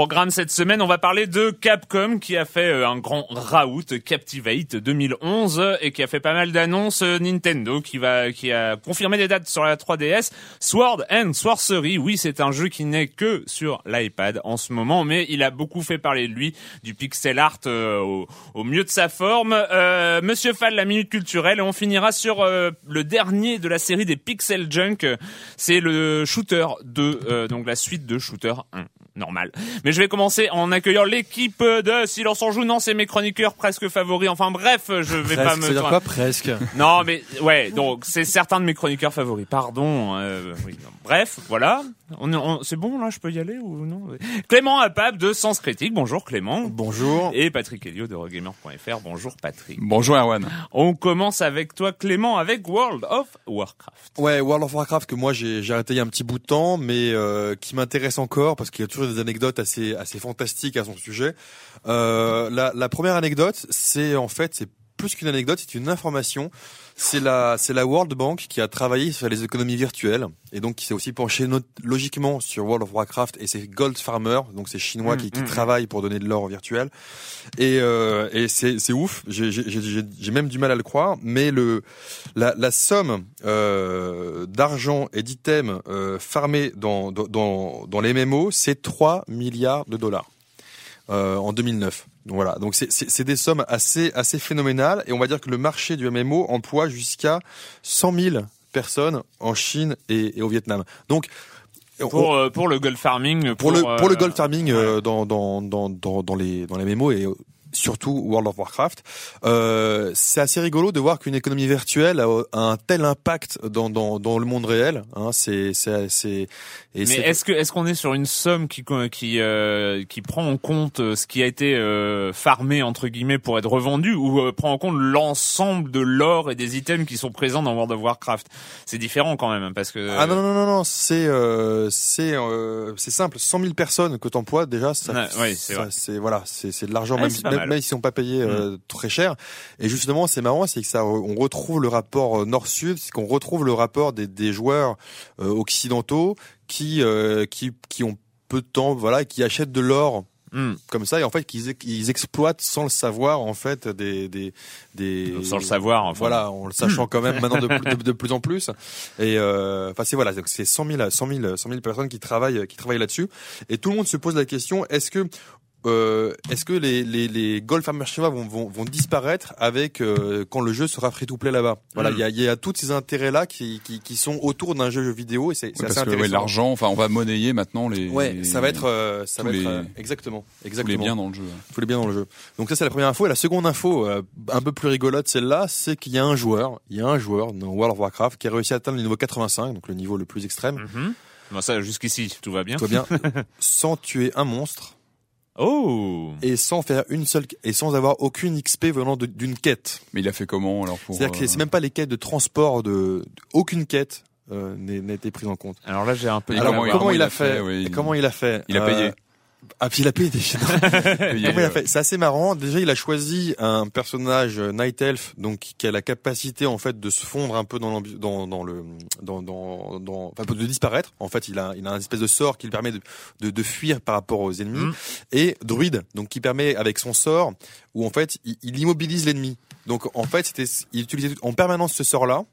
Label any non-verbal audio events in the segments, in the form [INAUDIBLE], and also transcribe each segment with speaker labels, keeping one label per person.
Speaker 1: Programme cette semaine, on va parler de Capcom qui a fait euh, un grand raout Captivate 2011 et qui a fait pas mal d'annonces euh, Nintendo qui va qui a confirmé des dates sur la 3DS. Sword and Sorcery, oui, c'est un jeu qui n'est que sur l'iPad en ce moment, mais il a beaucoup fait parler de lui, du pixel art euh, au, au, mieux de sa forme. Euh, Monsieur Fall, la minute culturelle, et on finira sur le dernier de la série des Pixel Junk. C'est le Shooter 2, donc la suite de Shooter 1 normal. Mais je vais commencer en accueillant l'équipe de Silence en joue. Non, c'est mes chroniqueurs presque favoris. Enfin bref, je vais pas me.
Speaker 2: C'est quoi presque
Speaker 1: Non, mais ouais, donc c'est certains de mes chroniqueurs favoris. Pardon. Euh, oui, Bref, voilà. On, c'est bon là, je peux y aller ou non? Clément Apap de Sens Critique. Bonjour Clément.
Speaker 2: Bonjour.
Speaker 1: Et Patrick Helio de Regamer.fr. Bonjour Patrick.
Speaker 3: Bonjour Erwan.
Speaker 1: On commence avec toi Clément avec World of Warcraft.
Speaker 2: Ouais, World of Warcraft que moi j'ai arrêté il y a un petit bout de temps, mais euh, qui m'intéresse encore parce qu'il y a toujours des anecdotes assez assez fantastiques à son sujet. Euh, la, la première anecdote, c'est en fait c'est plus qu'une anecdote, c'est une information. C'est la, c'est la World Bank qui a travaillé sur les économies virtuelles et donc qui s'est aussi penché logiquement sur World of Warcraft et c'est Gold Farmer, donc c'est chinois qui, qui mmh, mmh. travaillent pour donner de l'or virtuel. Et, euh, et c'est, c'est ouf. J'ai, j'ai, j'ai même du mal à le croire, mais le, la, la somme euh, d'argent et d'items euh, farmés dans, dans, dans les MMO, c'est 3 milliards de dollars. Euh, en 2009. Voilà, donc c'est des sommes assez assez phénoménales et on va dire que le marché du MMO emploie jusqu'à 100 000 personnes en Chine et, au Vietnam. Donc
Speaker 1: pour, euh, pour le gold farming
Speaker 2: pour, le pour le gold farming euh, dans, dans, dans dans dans les dans les MMO et surtout World of Warcraft. Euh, c'est assez rigolo de voir qu'une économie virtuelle a un tel impact dans, dans, dans le monde réel. Hein, c'est c'est
Speaker 1: mais est-ce que est-ce qu'on est sur une somme qui qui euh, qui prend en compte euh, ce qui a été euh, farmé entre guillemets pour être revendu ou euh, prend en compte l'ensemble de l'or et des items qui sont présents dans World of Warcraft? C'est différent quand même hein, parce que
Speaker 2: ah non non non non c'est c'est c'est simple 100 000 personnes que t'emploies déjà ça, c'est voilà c'est c'est de l'argent même, même, même s'ils sont pas payés mm. très cher et justement c'est marrant c'est que ça on retrouve le rapport nord-sud c'est qu'on retrouve le rapport des des joueurs occidentaux qui euh, qui qui ont peu de temps, voilà, qui achètent de l'or hmm. comme ça et en fait qu'ils ils exploitent sans le savoir en fait des des des
Speaker 1: sans le savoir enfin.
Speaker 2: voilà en le sachant quand même maintenant de, [LAUGHS] de, plus en plus et euh, enfin c'est voilà c'est 100 000 100 000 100 000 personnes qui travaillent qui travaillent là-dessus et tout le monde se pose la question est-ce que euh, est-ce que les, les, les gold farmers chinois vont, vont, vont disparaître avec euh, quand le jeu sera free to play là-bas? Voilà, il y, a, y a tous ces intérêts là qui, qui, qui sont autour d'un jeu vidéo et c'est c'est
Speaker 3: Ouais,
Speaker 2: assez
Speaker 3: parce que ouais,
Speaker 2: intéressant.
Speaker 3: l'argent, enfin, on va monnayer maintenant les.
Speaker 2: Ouais, ça va être, euh, ça va être
Speaker 3: les-
Speaker 2: euh, exactement,
Speaker 3: tous les
Speaker 2: exactement.
Speaker 3: biens dans le jeu.
Speaker 2: Tous les biens dans le jeu. Donc ça c'est la première info. Et la seconde info, euh, un peu plus rigolote celle-là, c'est qu'il y a un joueur, il y a un joueur dans World of Warcraft qui a réussi à atteindre le niveau 85, donc le niveau le plus extrême.
Speaker 1: Bon, ça, jusqu'ici, tout va bien.
Speaker 2: Tout va bien, [LAUGHS] sans tuer un monstre
Speaker 1: Oh
Speaker 2: et sans faire une seule et sans avoir aucune XP venant d'une quête.
Speaker 3: Mais il a fait comment alors pour
Speaker 2: C'est-à-dire que
Speaker 3: euh,
Speaker 2: c'est même pas les quêtes de transport de, de- aucune quête euh, n'a été prise en compte.
Speaker 1: Alors là, j'ai un peu...
Speaker 2: Alors
Speaker 3: comment
Speaker 2: comment,
Speaker 3: il-
Speaker 2: il a fait, Comment il a fait
Speaker 3: Il a
Speaker 2: Euh,
Speaker 3: payé.
Speaker 2: Ah puis il a payé [LAUGHS] a
Speaker 3: euh,
Speaker 2: fait? C'est assez marrant. Déjà, il a choisi un personnage euh, Night Elf, donc qui a la capacité en fait de se fondre un peu dans l'ambi- dans, dans le dans dans dans enfin de disparaître. En fait, il a il a un espèce de sort qui lui permet de de, de fuir par rapport aux ennemis
Speaker 1: Mm.
Speaker 2: et druide, donc qui permet avec son sort où en fait il, il immobilise l'ennemi. Donc en fait, c'était il utilisait en permanence ce sort là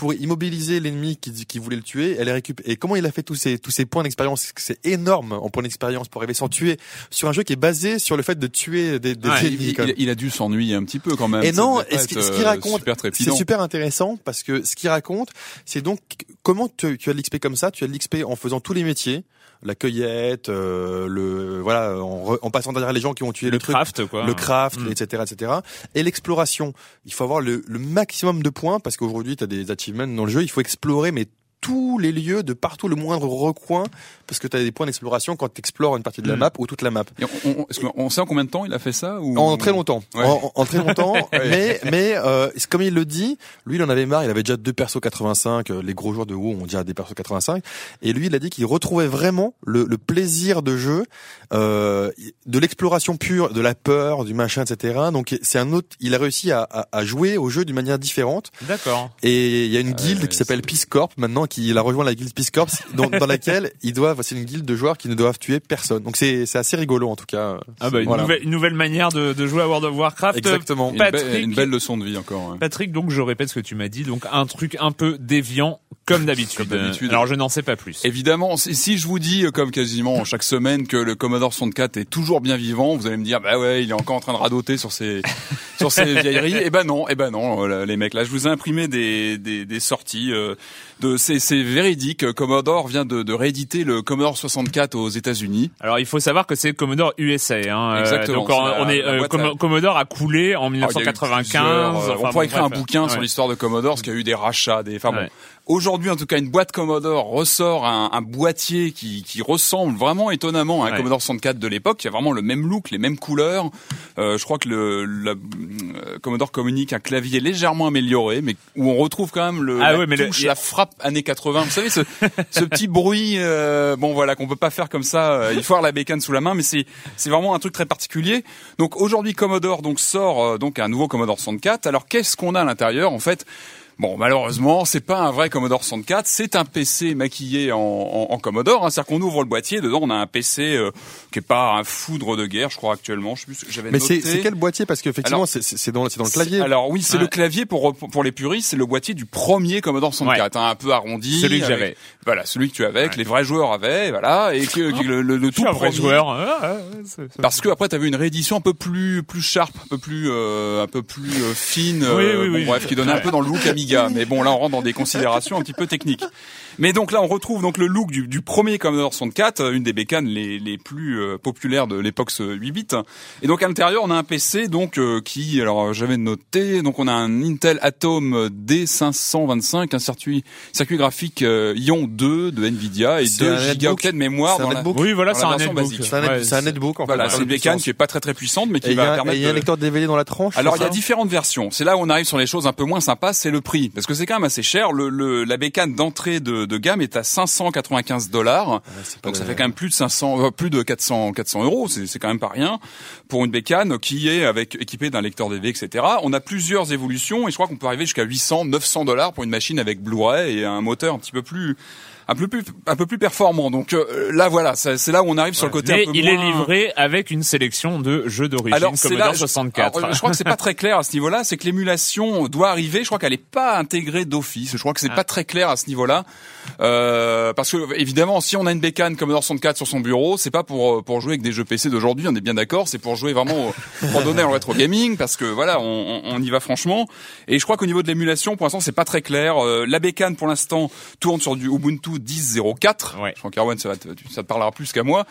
Speaker 2: pour immobiliser l'ennemi qui, qui voulait le tuer, elle est récupérée. Et comment il a fait tous ces tous ces points d'expérience? C'est énorme en points d'expérience pour arriver sans tuer sur un jeu qui est basé sur le fait de tuer des, des
Speaker 1: Ouais,
Speaker 2: ennemis.
Speaker 3: il, il- a dû s'ennuyer un petit peu quand même.
Speaker 2: Et non, et ce qu'il
Speaker 3: euh,
Speaker 2: raconte, C'est super intéressant parce que ce qu'il raconte, c'est donc comment tu, tu as de l'XP comme ça. Tu as de l'XP en faisant tous les métiers, la cueillette, euh, le voilà, en, re- en passant derrière les gens qui ont tué
Speaker 1: le
Speaker 2: le, truc,
Speaker 1: craft, quoi.
Speaker 2: le craft,
Speaker 1: Mm.
Speaker 2: etc., etc. Et l'exploration. Il faut avoir le, le maximum de points parce qu'aujourd'hui, tu as des achievements dans le jeu. Il faut explorer, mais tous les lieux de partout, le moindre recoin, parce que tu as des points d'exploration quand tu explores une partie de la
Speaker 1: Mm.
Speaker 2: map ou toute la map.
Speaker 3: Et on, on- est-ce qu'on- on sait en combien de temps il a fait ça ou...
Speaker 2: En très longtemps.
Speaker 3: Ouais.
Speaker 2: En, très longtemps. [LAUGHS] Mais mais euh, comme il le dit, lui il en avait marre. Il avait déjà deux persos 85. euh, Les gros joueurs de WoW ont déjà des persos 85. Et lui il a dit qu'il retrouvait vraiment le, le plaisir de jeu, euh, de l'exploration pure, de la peur, du machin, etc. Donc c'est un autre. Il a réussi à, à, à jouer au jeu d'une manière différente.
Speaker 1: D'accord.
Speaker 2: Et il y a une guilde
Speaker 3: ouais,
Speaker 2: qui s'appelle Peace Corp maintenant, qui il a rejoint la guilde Peace Corps, dans, dans laquelle [LAUGHS] ils doivent. C'est une guilde de joueurs qui ne doivent tuer personne. Donc c'est c'est assez rigolo en tout cas.
Speaker 1: Ah bah, une,
Speaker 2: Voilà.
Speaker 1: nouvelle, une nouvelle manière de, de jouer à World of Warcraft.
Speaker 2: Exactement.
Speaker 3: Une,
Speaker 1: Patrick.
Speaker 3: belle, une belle leçon de vie encore. ouais.
Speaker 1: Patrick, donc je répète ce que tu m'as dit, donc un truc un peu déviant comme d'habitude. Alors je n'en sais pas plus.
Speaker 3: Évidemment, si, si je vous dis, euh, comme quasiment chaque semaine, que le Commodore 64 est toujours bien vivant, vous allez me dire, bah ouais, il est encore en train de radoter sur ses, [LAUGHS] sur ses vieilleries. Eh ben non, eh ben non, euh, les mecs. Là, je vous ai imprimé des, des, des sorties. euh, de, c'est, c'est véridique. Commodore vient de, de rééditer le Commodore 64 aux États-Unis.
Speaker 1: Alors il faut savoir que c'est Commodore USA. Hein,
Speaker 3: Exactement,
Speaker 1: donc on, est euh, Commodore a coulé en
Speaker 3: Alors, il y a eu
Speaker 1: 1995.
Speaker 3: plusieurs, euh,
Speaker 1: enfin,
Speaker 3: on
Speaker 1: bon,
Speaker 3: pourrait écrire un bouquin sur l'histoire de Commodore, parce qu'il y a eu des rachats, des. Enfin bon. Aujourd'hui, en tout cas, une boîte Commodore ressort un, un boîtier qui, qui ressemble vraiment étonnamment à un
Speaker 1: Ouais.
Speaker 3: Commodore 64 de l'époque, qui a vraiment le même look, les mêmes couleurs. Euh, je crois que le la, euh, Commodore communique un clavier légèrement amélioré, mais où on retrouve quand même le,
Speaker 1: Ah
Speaker 3: la
Speaker 1: ouais, mais le-
Speaker 3: touche, la frappe années 80. Vous savez, ce, [LAUGHS] ce petit bruit, euh, bon voilà, qu'on peut pas faire comme ça. euh, il faut avoir la bécane sous la main, mais c'est c'est vraiment un truc très particulier. Donc aujourd'hui, Commodore donc sort euh, donc un nouveau Commodore 64. Alors qu'est-ce qu'on a à l'intérieur? En fait. Bon, malheureusement, c'est pas un vrai Commodore 64, c'est un PC maquillé en, en, en Commodore. Hein. C'est-à-dire qu'on ouvre le boîtier, dedans on a un PC euh, qui est pas un foudre de guerre, je crois actuellement. Je sais plus ce que j'avais
Speaker 2: Mais
Speaker 3: noté.
Speaker 2: c'est c'est quel boîtier? Parce qu'effectivement,
Speaker 3: Alors,
Speaker 2: c'est c'est- c'est dans, c'est dans le clavier.
Speaker 3: Alors oui, c'est
Speaker 1: Ouais.
Speaker 3: le clavier pour, pour les puristes, c'est le boîtier du premier Commodore 64, hein, un peu arrondi.
Speaker 1: Celui que j'avais.
Speaker 3: Voilà, celui que tu avais, que
Speaker 1: Ouais.
Speaker 3: les vrais joueurs avaient, voilà, et que, que le, le, le tout
Speaker 1: suis un vrai
Speaker 3: premier-
Speaker 1: joueur. Ah, ah, c'est-
Speaker 3: Parce que après t'avais une réédition un peu plus plus sharp, un peu plus euh, un peu plus euh, fine,
Speaker 1: Oui,
Speaker 3: euh,
Speaker 1: oui,
Speaker 3: bon,
Speaker 1: oui.
Speaker 3: bref, qui donnait un
Speaker 1: Ouais.
Speaker 3: peu dans le look Amiga. Mais bon, là on rentre dans des considérations un petit peu techniques. Mais donc là on retrouve donc le look du, du premier Commodore 64, euh, une des bécanes les les plus euh, populaires de l'époque ce 8 bits. Et donc à l'intérieur on a un PC donc euh, qui alors j'avais noté donc on a un Intel Atom D525, un circuit circuit graphique euh, Ion 2 de Nvidia et
Speaker 2: C'est
Speaker 3: 2
Speaker 2: un netbook.
Speaker 3: gigaoctets de mémoire
Speaker 2: C'est un
Speaker 3: dans la
Speaker 2: netbook.
Speaker 1: Oui, voilà,
Speaker 3: dans
Speaker 1: c'est
Speaker 3: la
Speaker 1: un
Speaker 3: version
Speaker 1: netbook.
Speaker 3: basique.
Speaker 2: C'est un, net-
Speaker 1: Ouais,
Speaker 2: c'est un netbook en fait.
Speaker 3: voilà, c'est une bécane qui est pas très très puissante, mais
Speaker 2: Et
Speaker 3: qui
Speaker 2: y,
Speaker 3: va
Speaker 2: a et
Speaker 3: permettre
Speaker 2: il y a un
Speaker 3: de...
Speaker 2: lecteur DVD dans la tranche.
Speaker 3: Alors il y a différentes versions. C'est là où on arrive sur les choses un peu moins sympas, c'est le prix, parce que c'est quand même assez cher. Le, le- la bécane d'entrée de, de gamme est à 595 dollars,
Speaker 2: pas
Speaker 3: donc ça fait quand même plus de 500, euh, plus de 400, 400 euros. C'est c'est quand même pas rien pour une bécane qui est avec équipée d'un lecteur DV, etc. On a plusieurs évolutions et je crois qu'on peut arriver jusqu'à 800, 900 dollars pour une machine avec Blu-ray et un moteur un petit peu plus un peu plus un peu plus performant. Donc euh, là voilà, c'est là où on arrive sur le côté
Speaker 1: Mais
Speaker 3: un peu
Speaker 1: il
Speaker 3: moins...
Speaker 1: est livré avec une sélection de jeux d'origine
Speaker 3: Alors c'est
Speaker 1: Commodore
Speaker 3: là, je-
Speaker 1: 64.
Speaker 3: alors, je crois que c'est pas très clair à ce niveau-là. C'est que l'émulation doit arriver. Je crois qu'elle est pas intégrée d'office. Je crois que c'est
Speaker 1: Ah.
Speaker 3: pas très clair à ce niveau-là. Euh, parce que évidemment, si on a une bécane Commodore 64 sur son bureau, c'est pas pour euh, pour jouer avec des jeux PC d'aujourd'hui. On est bien d'accord. C'est pour jouer vraiment au, pour donner en rétro gaming parce que voilà, on, on, on y va franchement. Et je crois qu'au niveau de l'émulation, pour l'instant, c'est pas très clair. Euh, la bécane pour l'instant tourne sur du Ubuntu 10.04.
Speaker 1: Ouais.
Speaker 3: Je crois qu'Arwen, ça, ça te parlera plus qu'à moi.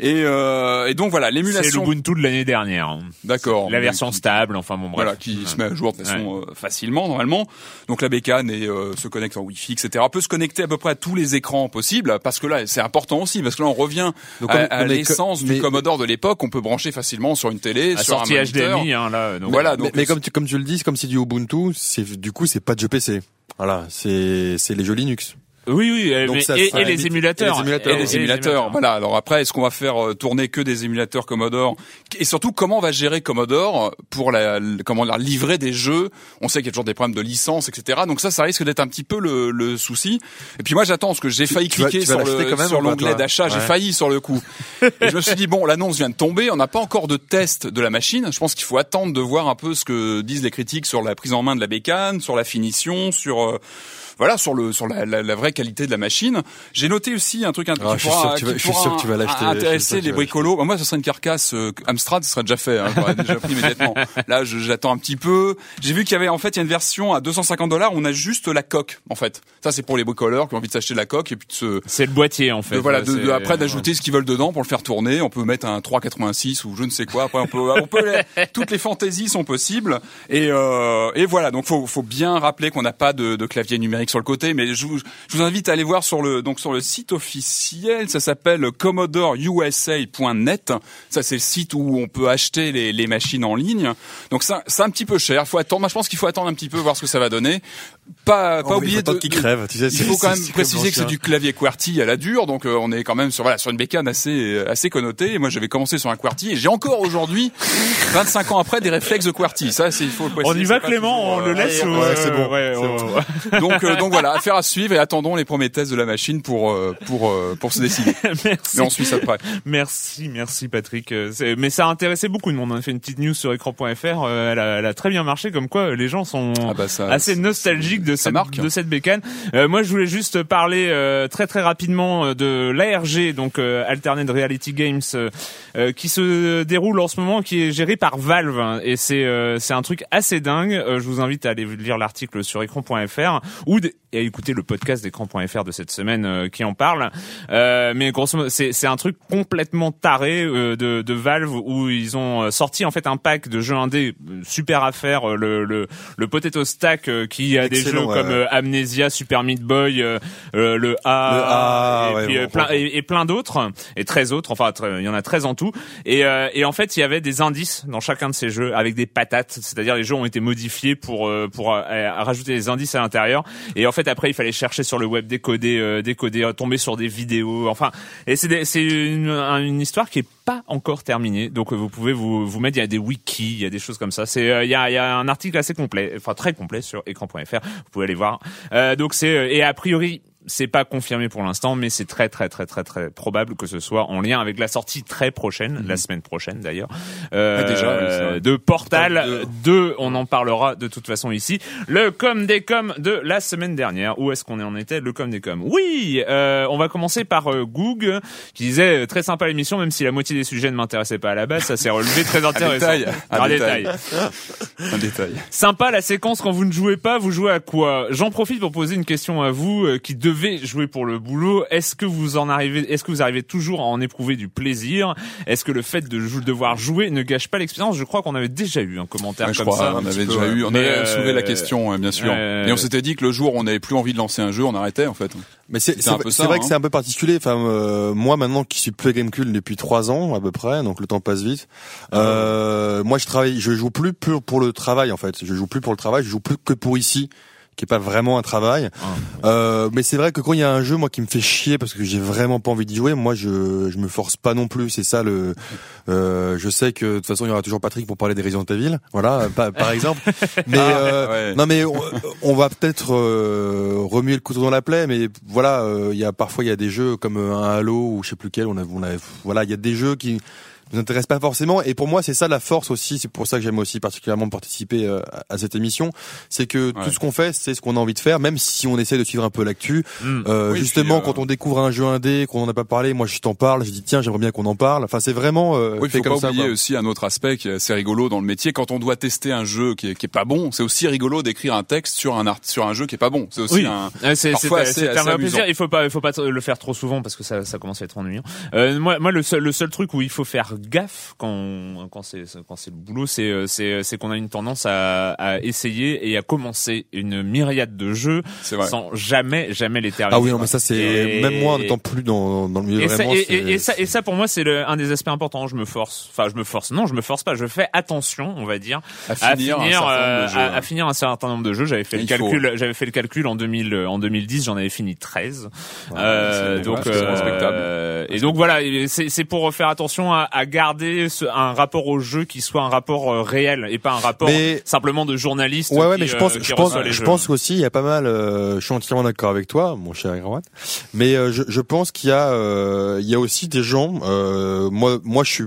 Speaker 3: Et, euh, et donc voilà,
Speaker 1: C'est
Speaker 3: l'émulation.
Speaker 1: l'Ubuntu de l'année dernière. hein.
Speaker 3: D'accord.
Speaker 1: La version stable, enfin bon bref.
Speaker 3: voilà, qui se met à jour de façon euh, facilement normalement. Donc la bécane et euh, se connecte en Wi-Fi, etc. peut se connecter à peu près à tous les écrans possibles, parce que là c'est important aussi, parce que là on revient
Speaker 2: Donc,
Speaker 3: à,
Speaker 2: mais-
Speaker 3: l'essence
Speaker 2: mais-
Speaker 3: du Commodore de l'époque. On peut brancher facilement sur une télé,
Speaker 1: À
Speaker 3: sur un moniteur.
Speaker 1: HDMI, hein, là. donc-
Speaker 3: Voilà,
Speaker 2: mais,
Speaker 3: donc
Speaker 2: mais comme tu comme tu le dis, c'est comme si du Ubuntu, c'est du coup c'est pas de jeu PC. Voilà, c'est c'est les jeux Linux.
Speaker 1: Oui, oui, euh,
Speaker 2: Donc
Speaker 1: mais-
Speaker 2: ça
Speaker 1: et, les émulateurs.
Speaker 2: et les émulateurs.
Speaker 3: Et les émulateurs, voilà. Alors après, est-ce qu'on va faire euh, tourner que des émulateurs Commodore Et surtout, comment on va gérer Commodore pour la, la- comment leur livrer des jeux? On sait qu'il y a toujours des problèmes de licence, etc. Donc ça, ça risque d'être un petit peu le, le souci. Et puis moi, j'attends parce que j'ai failli
Speaker 2: tu
Speaker 3: cliquer
Speaker 2: tu vas
Speaker 3: sur le
Speaker 2: même
Speaker 3: l'onglet d'achat. J'ai failli sur le coup. [LAUGHS] Et je me suis dit bon, l'annonce vient de tomber. On n'a pas encore de test de la machine. Je pense qu'il faut attendre de voir un peu ce que disent les critiques sur la prise en main de la bécane, sur la finition, sur euh, voilà, sur le sur la, la, la vraie qualité de la machine. J'ai noté aussi un truc un
Speaker 2: Ah,
Speaker 3: qui
Speaker 2: je suis
Speaker 3: pourra-
Speaker 2: sûr que tu vas-
Speaker 3: qui
Speaker 2: je suis
Speaker 3: pourra
Speaker 2: sûr que tu vas l'acheter,
Speaker 3: Intéresser les bricolos. Bah, moi, ce serait une carcasse euh, Amstrad, ce serait déjà fait. Hein, j'aurais déjà pris immédiatement. Là, j'attends un petit peu. J'ai vu qu'il y avait en fait, il y a une version à 250 dollars. On a juste la coque, en fait. Ça, c'est pour les bricoleurs qui ont envie de s'acheter la coque et puis de se
Speaker 1: C'est le boîtier en fait.
Speaker 3: de, voilà, de, de- après d'ajouter ce qu'ils veulent dedans pour le faire tourner. On peut mettre un 386 ou je ne sais quoi. Après, on peut, on peut les- [LAUGHS] toutes les fantaisies sont possibles. Et, euh, et voilà. Donc, faut, faut bien rappeler qu'on n'a pas de, de clavier numérique sur le côté. Mais je vous, je vous invite à aller voir sur le, donc sur le site officiel. Ça s'appelle CommodoreUSA.net. Ça, c'est le site où on peut acheter les, les machines en ligne. Donc, c'est un petit peu cher. Faut attendre. Moi, je pense qu'il faut attendre un petit peu voir ce que ça va donner. Pas, pas
Speaker 2: Oh, il
Speaker 3: oublier de,
Speaker 2: qu'il crève, tu sais,
Speaker 3: il
Speaker 2: c'est-
Speaker 3: faut quand même préciser que c'est du clavier QWERTY à la dure, donc euh, on est quand même sur voilà sur une bécane assez euh, assez connotée. Et moi, j'avais commencé sur un QWERTY et j'ai encore aujourd'hui, 25 ans après, des réflexes de QWERTY. Ça, c'est il faut le préciser.
Speaker 1: On y va Clément, on le
Speaker 3: euh,
Speaker 1: laisse.
Speaker 2: ouais,
Speaker 1: au-
Speaker 2: c'est bon,
Speaker 1: ouais, au-
Speaker 2: bon. [LAUGHS]
Speaker 3: Donc euh, donc voilà, affaire à suivre et attendons les premiers tests de la machine pour euh, pour euh, pour se décider. [LAUGHS]
Speaker 1: Merci.
Speaker 3: Mais on suit ça de près.
Speaker 1: Merci, merci Patrick. Euh, c'est- Mais ça a intéressé beaucoup de monde. On a fait une petite news sur écran.fr. euh, Elle a, elle a très bien marché, comme quoi euh, les gens sont
Speaker 3: Ah bah ça-
Speaker 1: assez nostalgiques de cette,
Speaker 3: marque.
Speaker 1: de cette bécane. Euh, moi, je voulais juste parler euh, très très rapidement euh, de l'ARG, donc euh, Alternate Reality Games, euh, euh, qui se déroule en ce moment, qui est géré par Valve, hein, et c'est euh, c'est un truc assez dingue. Euh, je vous invite à aller lire l'article sur écran.fr ou et à écouter le podcast d'écran.fr de cette semaine qui en parle. Euh, mais grosso modo, c'est c'est un truc complètement taré euh, de, de Valve où ils ont sorti en fait un pack de jeux indés super à faire, le le, le Potato Stack qui a des
Speaker 2: Excellent,
Speaker 1: jeux
Speaker 2: ouais.
Speaker 1: comme euh, Amnesia, Super Meat Boy, euh, euh, le A,
Speaker 2: Le A,
Speaker 1: et,
Speaker 2: ouais,
Speaker 1: puis,
Speaker 2: bon,
Speaker 1: euh, plein,
Speaker 2: bon.
Speaker 1: et, et plein d'autres et 13 autres. Enfin, il y en a 13 en tout. Et, euh, et en fait, il y avait des indices dans chacun de ces jeux avec des patates, c'est-à-dire les jeux ont été modifiés pour euh, pour euh, rajouter des indices à l'intérieur. Et en fait, après, il fallait chercher sur le web, décoder, euh, décoder, euh, tomber sur des vidéos. Enfin, et c'est une, un- une histoire qui est pas encore terminée. Donc, euh, vous pouvez vous vous mettre. Il y a des wikis, il y a des choses comme ça. C'est euh, il y a il y a un article assez complet, enfin très complet sur écran.fr. Vous pouvez aller voir. Euh, donc c'est euh, et a priori c'est pas confirmé pour l'instant, mais c'est très très très très très probable que ce soit en lien avec la sortie très prochaine, la semaine prochaine d'ailleurs, euh,
Speaker 3: Ah, déjà, oui, c'est vrai.
Speaker 1: de Portal
Speaker 2: Portal
Speaker 1: 2. On en parlera de toute façon ici. Le com des com de la semaine dernière. Où est-ce qu'on en était Le com des com. Oui, euh, on va commencer par euh, Goog qui disait euh, très sympa l'émission, même si la moitié des sujets ne m'intéressaient pas à la base. Ça s'est relevé très [LAUGHS] intéressant.
Speaker 3: détail, un
Speaker 1: Un
Speaker 3: détail.
Speaker 1: détail. [LAUGHS]
Speaker 3: Un détail.
Speaker 1: Sympa la séquence quand vous ne jouez pas, vous jouez à quoi? J'en profite pour poser une question à vous euh, qui devez jouer pour le boulot. Est-ce que vous en arrivez est-ce que vous arrivez toujours à en éprouver du plaisir? Est-ce que le fait de jou- devoir jouer ne gâche pas l'expérience? Je crois qu'on avait déjà eu un commentaire
Speaker 3: Ouais, je
Speaker 1: comme
Speaker 3: crois,
Speaker 1: ça.
Speaker 3: on avait
Speaker 2: peu,
Speaker 3: déjà eu, on avait
Speaker 1: euh,
Speaker 3: soulevé la question, ouais, bien sûr.
Speaker 1: euh,
Speaker 3: Et on s'était dit que le jour où on n'avait plus envie de lancer un jeu, on arrêtait en fait.
Speaker 2: Mais c'est vrai
Speaker 3: hein.
Speaker 2: que c'est un peu particulier. Enfin, euh, moi maintenant qui suis plus Gamecube depuis trois ans à peu près, donc le temps passe vite. Euh, moi, je travaille, je joue plus pour, pour le travail en fait. Je joue plus pour le travail, je joue plus que pour ici, qui est pas vraiment un travail.
Speaker 1: Ah.
Speaker 2: Euh, mais c'est vrai que quand il y a un jeu moi qui me fait chier parce que j'ai vraiment pas envie d'y jouer, moi je je me force pas non plus. C'est ça le. Euh, je sais que de toute façon il y aura toujours Patrick pour parler des Resident Evil, voilà par, par exemple. [LAUGHS] Mais
Speaker 3: Ah,
Speaker 2: euh,
Speaker 3: ouais.
Speaker 2: non mais on, on va peut-être euh, remuer le couteau dans la plaie, mais voilà euh, il y a parfois il y a des jeux comme euh, un Halo ou je sais plus quel. On a on a voilà il y a des jeux qui nous intéressent pas forcément et pour moi c'est ça la force aussi c'est pour ça que j'aime aussi particulièrement participer euh, à, cette émission c'est que
Speaker 3: Ouais.
Speaker 2: tout ce qu'on fait c'est ce qu'on a envie de faire même si on essaie de suivre un peu l'actu
Speaker 1: Mm.
Speaker 2: euh,
Speaker 3: Oui,
Speaker 2: justement
Speaker 3: puis, euh,
Speaker 2: quand on découvre un jeu indé qu'on en a pas parlé moi je t'en parle je dis tiens j'aimerais bien qu'on en parle enfin c'est vraiment euh,
Speaker 3: Oui,
Speaker 2: fait
Speaker 3: faut
Speaker 2: comme
Speaker 3: pas
Speaker 2: ça
Speaker 3: oublier
Speaker 2: quoi.
Speaker 3: aussi un autre aspect qui est assez rigolo dans le métier. Quand on doit tester un jeu qui est, qui est pas bon, c'est aussi rigolo d'écrire un texte sur un art, sur un jeu qui est pas bon. C'est aussi
Speaker 1: Oui.
Speaker 3: un.
Speaker 1: C'est un plaisir. Il faut pas, il faut pas le faire trop souvent parce que ça, ça commence à être ennuyant. Euh, moi, moi, le seul, le seul truc où il faut faire gaffe quand, quand c'est, quand c'est le boulot, c'est, euh, c'est, c'est qu'on a une tendance à, à essayer et à commencer une myriade de jeux sans jamais, jamais les terminer.
Speaker 2: ah oui non mais ça c'est
Speaker 1: Et-
Speaker 2: même moi n'étant plus dans dans le milieu
Speaker 1: et ça,
Speaker 2: vraiment
Speaker 1: et,
Speaker 2: c'est-
Speaker 1: et- et ça, et ça pour moi c'est le- un des aspects importants. Je me force, enfin je me force. Non, je me force pas. Je fais attention, on va dire,
Speaker 3: À finir, un certain nombre
Speaker 1: euh,
Speaker 3: de jeux,
Speaker 1: à,
Speaker 3: ouais.
Speaker 1: à finir un certain nombre de jeux. J'avais fait
Speaker 3: Et
Speaker 1: le calcul, j'avais fait le calcul en 2000, euh, en 2010, j'en avais fini 13.
Speaker 3: Ouais,
Speaker 1: Euh, donc euh, et donc voilà, et c'est c'est pour faire attention à, à garder ce, un rapport au jeu qui soit un rapport euh, réel et pas un rapport
Speaker 2: Mais-
Speaker 1: simplement de journaliste.
Speaker 2: Ouais, ouais,
Speaker 1: qui,
Speaker 2: mais je
Speaker 1: euh,
Speaker 2: pense,
Speaker 1: qui
Speaker 2: je pense, je qu'aussi il y a pas mal. euh, je suis entièrement d'accord avec toi, mon cher Erwan. Mais euh, je, je pense qu'il y a, euh, il y a aussi des gens. euh, moi, moi, je suis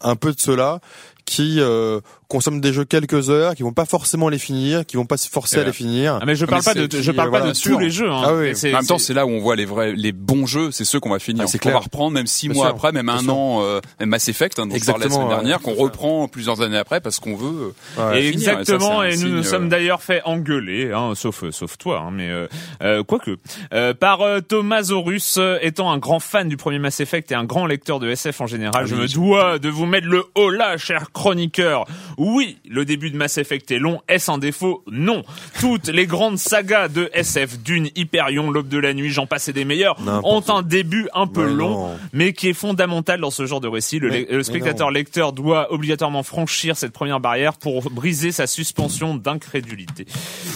Speaker 2: un peu de ceux-là qui euh, consomment des jeux quelques heures, qui vont pas forcément les finir, qui vont pas se forcer
Speaker 3: C'est
Speaker 2: à les finir.
Speaker 1: Ah, mais je
Speaker 3: Ah,
Speaker 1: parle
Speaker 3: mais
Speaker 1: pas de,
Speaker 2: qui,
Speaker 1: je parle
Speaker 2: euh,
Speaker 1: pas
Speaker 2: voilà,
Speaker 1: de
Speaker 3: sûr.
Speaker 1: tous les jeux. Hein.
Speaker 2: Ah oui.
Speaker 3: En même temps,
Speaker 1: c'est-
Speaker 3: c'est là où on voit les vrais, les bons jeux, c'est ceux qu'on va finir.
Speaker 2: Ah, c'est
Speaker 3: qu'on va reprendre même six mois
Speaker 2: sûr.
Speaker 3: après, même un
Speaker 2: sûr.
Speaker 3: an, euh, même Mass Effect, hein, dont je parlais la semaine
Speaker 2: ouais.
Speaker 3: dernière, qu'on reprend plusieurs années après parce qu'on veut. euh,
Speaker 2: Ouais.
Speaker 1: Et
Speaker 3: finir, et ça,
Speaker 1: exactement, et, nous nous
Speaker 3: euh,
Speaker 1: sommes d'ailleurs fait engueuler, hein, sauf sauf toi, hein, mais euh, euh, quoique, euh, par euh, Thomas Zorus, euh, étant un grand fan du premier Mass Effect et un grand lecteur de SF en général,
Speaker 2: Ah
Speaker 1: je
Speaker 2: oui,
Speaker 1: me
Speaker 2: je-
Speaker 1: dois de vous mettre le haut là, cher chroniqueur. Oui, le début de Mass Effect est long, est-ce un défaut Non. Toutes les grandes sagas de SF, Dune, Hyperion, L'Aube de la Nuit, j'en passe et des meilleurs, ont un début un peu
Speaker 2: Mais
Speaker 1: long,
Speaker 2: non.
Speaker 1: mais qui est fondamental dans ce genre de récit. Le,
Speaker 2: Mais-
Speaker 1: le
Speaker 2: mais
Speaker 1: spectateur lecteur doit obligatoirement franchir cette première barrière pour briser sa suspension d'incrédulité.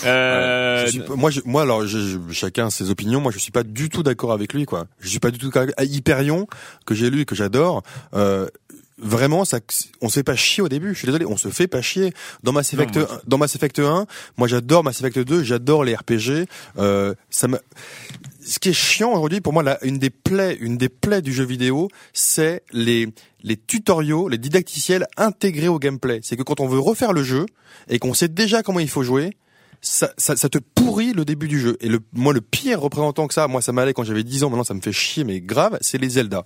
Speaker 1: Euh,
Speaker 2: suis moi, je, moi, alors, je- chacun ses opinions. Moi, je suis pas du tout d'accord avec lui, quoi. Je suis pas du tout d'accord. avec- Hyperion, que j'ai lu et que j'adore. Euh, Vraiment, ça, on se fait pas chier au début. Je suis désolé, on se fait pas chier. Dans Mass
Speaker 1: Non,
Speaker 2: Effect,
Speaker 1: moi,
Speaker 2: 1, dans Mass Effect 1, moi j'adore Mass Effect 2, j'adore les RPG. Euh, ça me, ce qui est chiant aujourd'hui, pour moi, la, une des plaies, une des plaies du jeu vidéo, c'est les les tutoriaux, les didacticiels intégrés au gameplay. C'est que quand on veut refaire le jeu et qu'on sait déjà comment il faut jouer, ça, ça, ça te pourrit le début du jeu. Et le, moi, le pire représentant que ça, moi, ça m'allait quand j'avais 10 ans, maintenant ça me fait chier, mais grave, c'est les Zelda.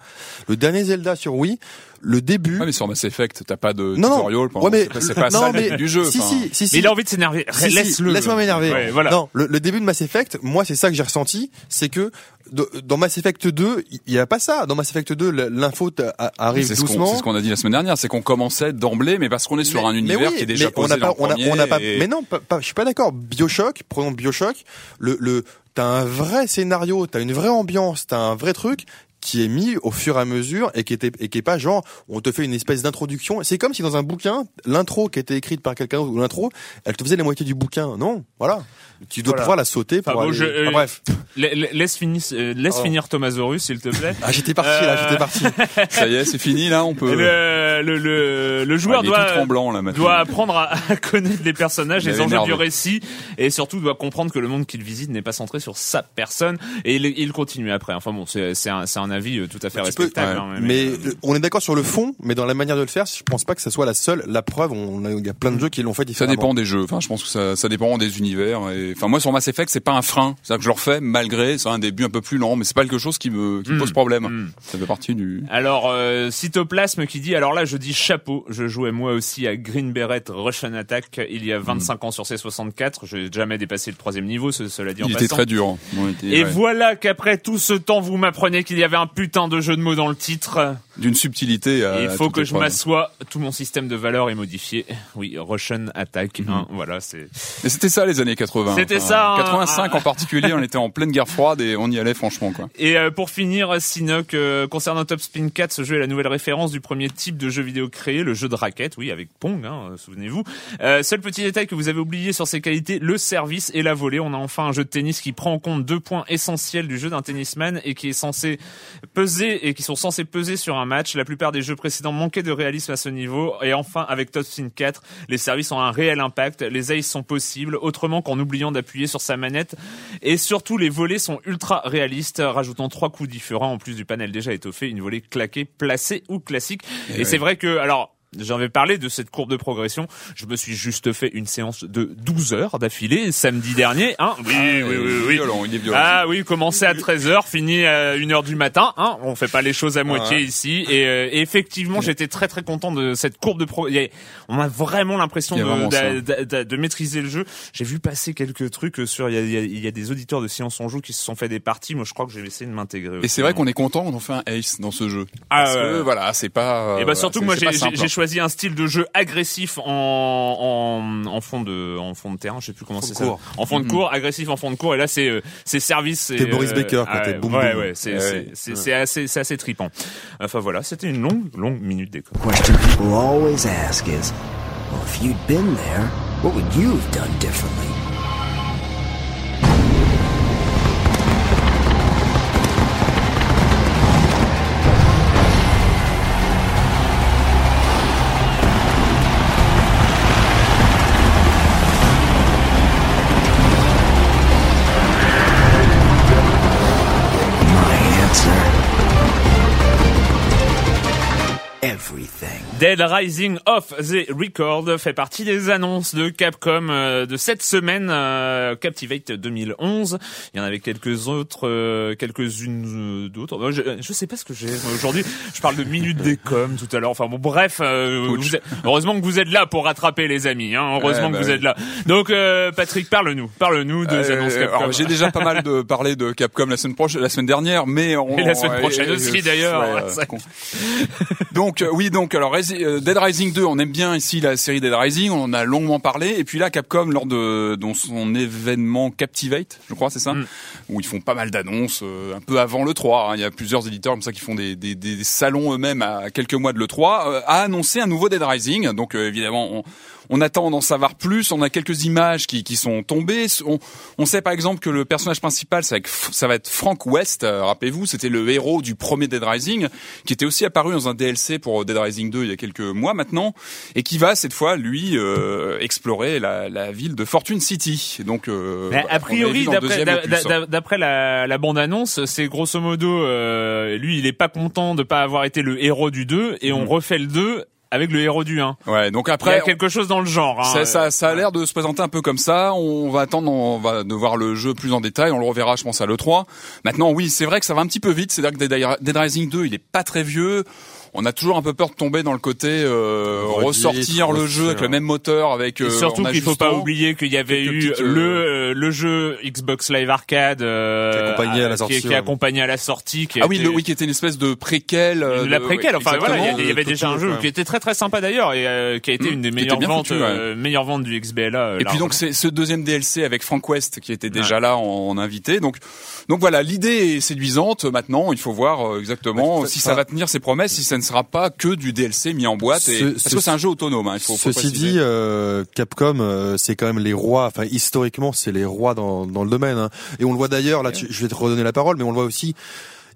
Speaker 2: Le dernier Zelda sur Wii, le début...
Speaker 3: Ouais, mais sur Mass Effect, t'as pas de
Speaker 2: non, non,
Speaker 3: tutorial. pendant-
Speaker 2: ouais, mais,
Speaker 3: c'est pas, [LAUGHS]
Speaker 2: non,
Speaker 3: ça
Speaker 2: mais,
Speaker 3: du jeu.
Speaker 2: Si, si, si, si.
Speaker 1: mais il a envie de s'énerver. Laisse-le.
Speaker 2: Laisse-moi m'énerver.
Speaker 1: Ouais, voilà.
Speaker 2: Non, le, le début de Mass Effect, moi, c'est ça que j'ai ressenti, c'est que de- dans Mass Effect 2, il y a pas ça. Dans Mass Effect 2, l'info a- arrive
Speaker 3: C'est ce qu'on
Speaker 2: doucement.
Speaker 3: c'est ce qu'on a dit la semaine dernière, c'est qu'on commençait d'emblée, mais parce qu'on est sur
Speaker 2: Mais-
Speaker 3: un univers
Speaker 2: oui,
Speaker 3: qui est déjà
Speaker 2: mais on
Speaker 3: posé
Speaker 2: n'a pas,
Speaker 3: dans le
Speaker 2: on a, on n'a pas,
Speaker 3: et-
Speaker 2: mais non, pas, pas- je suis pas d'accord. Bioshock, prenons Bioshock, le, le, t'as un vrai scénario, t'as une vraie ambiance, t'as un vrai truc qui est mis au fur et à mesure et qui était et qui est pas genre on te fait une espèce d'introduction c'est comme si dans un bouquin l'intro qui était écrite par quelqu'un ou l'intro elle te faisait la moitié du bouquin non voilà tu dois
Speaker 1: Voilà.
Speaker 2: pouvoir la sauter pour
Speaker 1: Enfin, bon,
Speaker 2: aller-
Speaker 1: je- euh,
Speaker 2: Ah, bref
Speaker 1: La- la- Laisse finir, euh, laisse
Speaker 2: Oh.
Speaker 1: finir Thomasaurus, s'il te plaît.
Speaker 2: ah j'étais parti là
Speaker 1: Euh,
Speaker 2: j'étais parti
Speaker 3: Ça y est, c'est fini là, on peut.
Speaker 1: Le, le, le, le joueur
Speaker 3: Ah,
Speaker 1: doit,
Speaker 3: tremblant là
Speaker 1: doit apprendre à, à connaître les personnages, les enjeux du récit, et surtout doit comprendre que le monde qu'il visite n'est pas centré sur sa personne. Et il, il continue après. Enfin bon, c'est c'est un, c'est un avis euh, tout à fait
Speaker 2: Tu peux-
Speaker 1: respectable.
Speaker 2: ouais.
Speaker 1: hein,
Speaker 2: mais
Speaker 1: euh,
Speaker 2: euh, on est d'accord sur le fond mais dans la manière de le faire je pense pas que ça soit la seule la preuve on il y a plein de jeux qui l'ont fait
Speaker 3: Ça
Speaker 2: différemment
Speaker 3: dépend des jeux. Enfin, je pense que ça, ça dépend des univers. Et, enfin, moi, sur Mass Effect, c'est pas un frein. C'est-à-dire que je le refais malgré, c'est un début un peu plus lent, mais c'est pas quelque chose qui me, qui me
Speaker 1: Mm.
Speaker 3: pose problème.
Speaker 1: Mm.
Speaker 3: Ça fait partie du.
Speaker 1: Alors, euh, Cytoplasme qui dit, alors là je dis chapeau, je jouais moi aussi à Green Beret Russian Attack il y a 25 ans sur C64, je n'ai jamais dépassé le troisième niveau, ce- cela dit en
Speaker 3: Il était
Speaker 1: passant.
Speaker 3: très dur. Était-
Speaker 1: Et
Speaker 3: ouais.
Speaker 1: voilà qu'après tout ce temps, vous m'apprenez qu'il y avait un putain de jeu de mots dans le titre.
Speaker 3: D'une subtilité. À,
Speaker 1: il faut que je m'assoie. Tout mon système de valeurs est modifié. Oui, Russian Attack. Hein, voilà, c'est.
Speaker 3: Mais c'était ça les années 80.
Speaker 1: C'était ça.
Speaker 3: 85 hein. en particulier, on était en pleine guerre froide et on y allait franchement quoi.
Speaker 1: Et euh, pour finir, Sinoc, euh, concernant Top Spin 4, ce jeu est la nouvelle référence du premier type de jeu vidéo créé, le jeu de raquette, oui, avec Pong, hein, souvenez-vous. Euh, seul petit détail que vous avez oublié sur ses qualités, le service et la volée. On a enfin un jeu de tennis qui prend en compte deux points essentiels du jeu d'un tennisman et qui est censé peser et qui sont censés peser sur un match. La plupart des jeux précédents manquaient de réalisme à ce niveau. Et enfin, avec Top Spin 4, les services ont un réel impact. Les aces sont possibles autrement qu'en oubliant d'appuyer sur sa manette. Et surtout, les volets sont ultra réalistes, rajoutant trois coups différents en plus du panel déjà étoffé, une volée claquée, placée ou classique. Et, c'est vrai que, alors, J'en vais parler de cette courbe de progression. Je me suis juste fait une séance de 12 heures d'affilée samedi dernier. Hein oui,
Speaker 3: oui, oui, oui, Violent, il est violent.
Speaker 1: Ah oui, commencé à 13 heures, fini à 1 heure du matin. Hein on fait pas les choses à moitié ici. Et, euh, effectivement, j'étais très très content de cette courbe de progression. On a vraiment l'impression de, de, de, maîtriser le jeu. J'ai vu passer quelques trucs sur. Il y a, il y a, des auditeurs de Science en Joue qui se sont fait des parties. Moi, je crois que j'ai essayé de m'intégrer.
Speaker 3: Et c'est vrai qu'on est content on fait un ace dans ce jeu. Ah, Parce que voilà, c'est pas.
Speaker 1: et bah surtout, moi, j'ai choisi un style de jeu agressif en, en, en fond de en fond de terrain, je sais plus comment c'est ça. En fond de mm-hmm. cours, agressif en fond de cours et là c'est euh, c'est service
Speaker 2: c'est Boris Baker quand t'es boum
Speaker 1: Ouais ouais, c'est c'est c'est assez c'est assez tripant. Enfin voilà, c'était une longue longue minute d'école.
Speaker 4: Question people always ask is, well, if you'd been there, what would you have done differently?
Speaker 1: Dead Rising of the Record fait partie des annonces de Capcom euh, de cette semaine euh, Captivate 2011. Il y en avait quelques autres, euh, quelques-unes d'autres. Je, je sais pas ce que j'ai aujourd'hui. Je parle de minutes des coms tout à l'heure. Enfin bon, bref. heureusement que vous êtes là pour rattraper les amis. Hein, heureusement que bah vous êtes là. Donc Patrick, parle-nous, parle-nous de annonces Capcom.
Speaker 3: J'ai déjà pas mal de parlé de Capcom la semaine prochaine, la semaine dernière, mais on,
Speaker 1: et la semaine prochaine aussi d'ailleurs.
Speaker 3: donc oui, donc alors euh, Dead Rising 2, on aime bien ici la série Dead Rising, on en a longuement parlé. Et puis là, Capcom, lors de son événement Captivate, je crois, c'est ça, mm. où ils font pas mal d'annonces, euh, un peu avant le 3. Hein. il y a plusieurs éditeurs comme ça qui font des, des, des salons eux-mêmes à quelques mois de le 3, euh, a annoncé un nouveau Dead Rising. Donc évidemment, on, on attend d'en savoir plus. On a quelques images qui, qui sont tombées. On, sait par exemple que le personnage principal, ça va être Frank West. Euh, rappelez-vous, c'était le héros du premier Dead Rising, qui était aussi apparu dans un DLC pour Dead Rising 2 il y a quelques mois maintenant, et qui va cette fois lui euh, explorer la, la, ville de Fortune City. Donc, euh,
Speaker 1: a priori, d'après la, la bande-annonce, c'est grosso modo, lui, il est pas content de pas avoir été le héros du 2, et on mhm. refait le 2 avec le héros du 1.
Speaker 3: Ouais, donc après
Speaker 1: il y a quelque chose dans le genre.
Speaker 3: Hein. Ça, ça, a l'air de se présenter un peu comme ça. On va attendre, on va de voir le jeu plus en détail. On le reverra, je pense, à le 3. Maintenant, oui, c'est vrai que ça va un petit peu vite. C'est-à-dire que Dead Rising 2, il est pas très vieux on a toujours un peu peur de tomber dans le côté euh, ressortir le jeu avec le même moteur avec
Speaker 1: euh, surtout qu'il faut pas oublier qu'il y avait eu le euh, le jeu Xbox Live Arcade qui
Speaker 2: accompagnait à la sortie
Speaker 1: qui, accompagnait à la sortie
Speaker 3: ah oui le, oui qui était une espèce de préquel
Speaker 1: la préquel enfin voilà il y, avait déjà un jeu qui était très très sympa d'ailleurs et qui a été mmh, une des meilleures ventes meilleures ventes du XBLA
Speaker 3: et puis donc c'est ce deuxième DLC avec Frank West qui était déjà là en, invité. Donc donc voilà l'idée est séduisante. Maintenant il faut voir exactement si ça va tenir ses promesses si ça ne sera pas que du DLC mis en boîte. Et, parce que c'est un jeu autonome. Hein, il faut,
Speaker 2: ceci dit, euh, Capcom, euh, c'est quand même les rois. Enfin, historiquement, c'est les rois dans, dans le domaine. Hein. Et on le voit d'ailleurs. Là, je vais te redonner la parole, mais on le voit aussi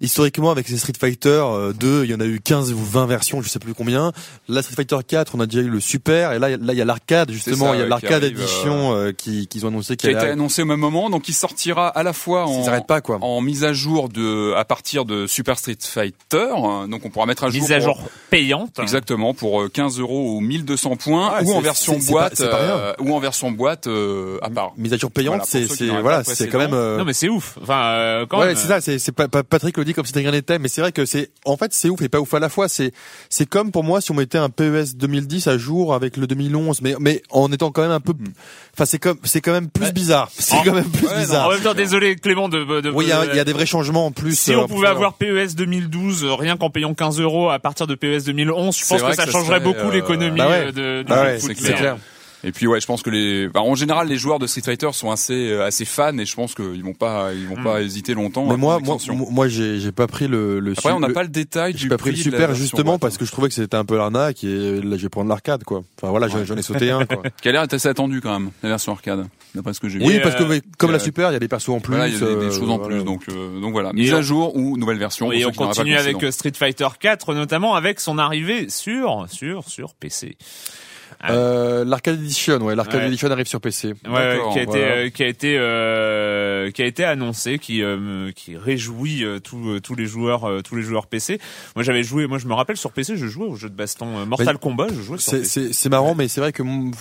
Speaker 2: historiquement avec ces Street Fighter 2, euh, il y en a eu 15 ou 20 versions, je sais plus combien. Là Street Fighter 4, on a déjà eu le super et là là il y a l'arcade justement, il y a l'arcade édition euh, euh, qui qu'ils ont annoncé
Speaker 3: qui, a été annoncé au même moment donc il sortira à la fois en
Speaker 2: pas, quoi.
Speaker 3: en mise à jour de à partir de Super Street Fighter hein. donc on pourra mettre à jour
Speaker 1: mise à jour payante
Speaker 3: exactement pour 15 euros ou 1200 points ou en version boîte ou en version boîte à part
Speaker 2: mise à jour payante c'est c'est voilà c'est quand même
Speaker 1: non mais c'est ouf enfin quand
Speaker 2: ouais c'est ça c'est Patrick le dit comme si de rien n'était, mais c'est vrai que c'est, en fait, c'est ouf et pas ouf à la fois. C'est, c'est comme pour moi si on mettait un PES 2010 à jour avec le 2011, mais, mais en étant quand même un peu, enfin, c'est comme, c'est quand même plus bizarre. C'est quand même plus
Speaker 3: Ouais, non,
Speaker 2: bizarre.
Speaker 1: En même temps, désolé Clément de. de
Speaker 2: Oui, il y, a- il y a des vrais changements en plus.
Speaker 1: Si
Speaker 2: euh,
Speaker 1: on pouvait
Speaker 2: en
Speaker 1: avoir PES 2012 euh, rien qu'en payant 15 euros à partir de PES 2011, je pense que ça changerait
Speaker 3: serait,
Speaker 1: beaucoup
Speaker 3: euh,
Speaker 1: l'économie
Speaker 2: bah ouais.
Speaker 1: euh, de, du
Speaker 2: Bah
Speaker 1: jeu de foot,
Speaker 2: c'est clair.
Speaker 1: Euh,
Speaker 3: Et puis ouais, je pense que les, bah, en général, les joueurs de Street Fighter sont assez euh, assez fans et je pense qu'ils vont pas ils vont pas hésiter longtemps.
Speaker 2: Mais moi, moi, moi, j'ai, j'ai pas pris le, le
Speaker 3: Après, on n'a pas le détail
Speaker 2: J'ai
Speaker 3: du
Speaker 2: pas pris le super justement
Speaker 3: boîte.
Speaker 2: parce que je trouvais que c'était un peu l'arnaque et là je vais prendre l'arcade quoi. Enfin voilà, j'en j'en ai sauté un quoi. [LAUGHS]
Speaker 3: qui a l'air assez attendu quand même la version arcade d'après ce que j'ai vu.
Speaker 2: Oui, parce que
Speaker 1: euh,
Speaker 2: mais, comme
Speaker 3: euh,
Speaker 2: la super, il y a des persos en plus.
Speaker 3: Voilà, il y a des, des
Speaker 2: euh,
Speaker 3: choses en
Speaker 2: voilà.
Speaker 3: plus, donc euh, donc voilà, mise à jour ou nouvelle version.
Speaker 1: Et on continue avec euh, Street Fighter 4 notamment avec son arrivée sur sur sur PC.
Speaker 2: Euh, l'arcade edition, ouais, l'arcade
Speaker 1: Ouais.
Speaker 2: edition arrive sur PC.
Speaker 1: Ouais, qui a été
Speaker 2: voilà.
Speaker 1: euh, qui a été euh, qui a été annoncé qui euh, qui réjouit euh, tous euh, tous les joueurs euh, tous les joueurs PC. Moi j'avais joué moi je me rappelle sur PC je jouais au jeu de baston euh, Mortal
Speaker 2: Mais
Speaker 1: Kombat, je jouais sur
Speaker 2: C'est, c'est, c'est marrant, mais c'est vrai que mon-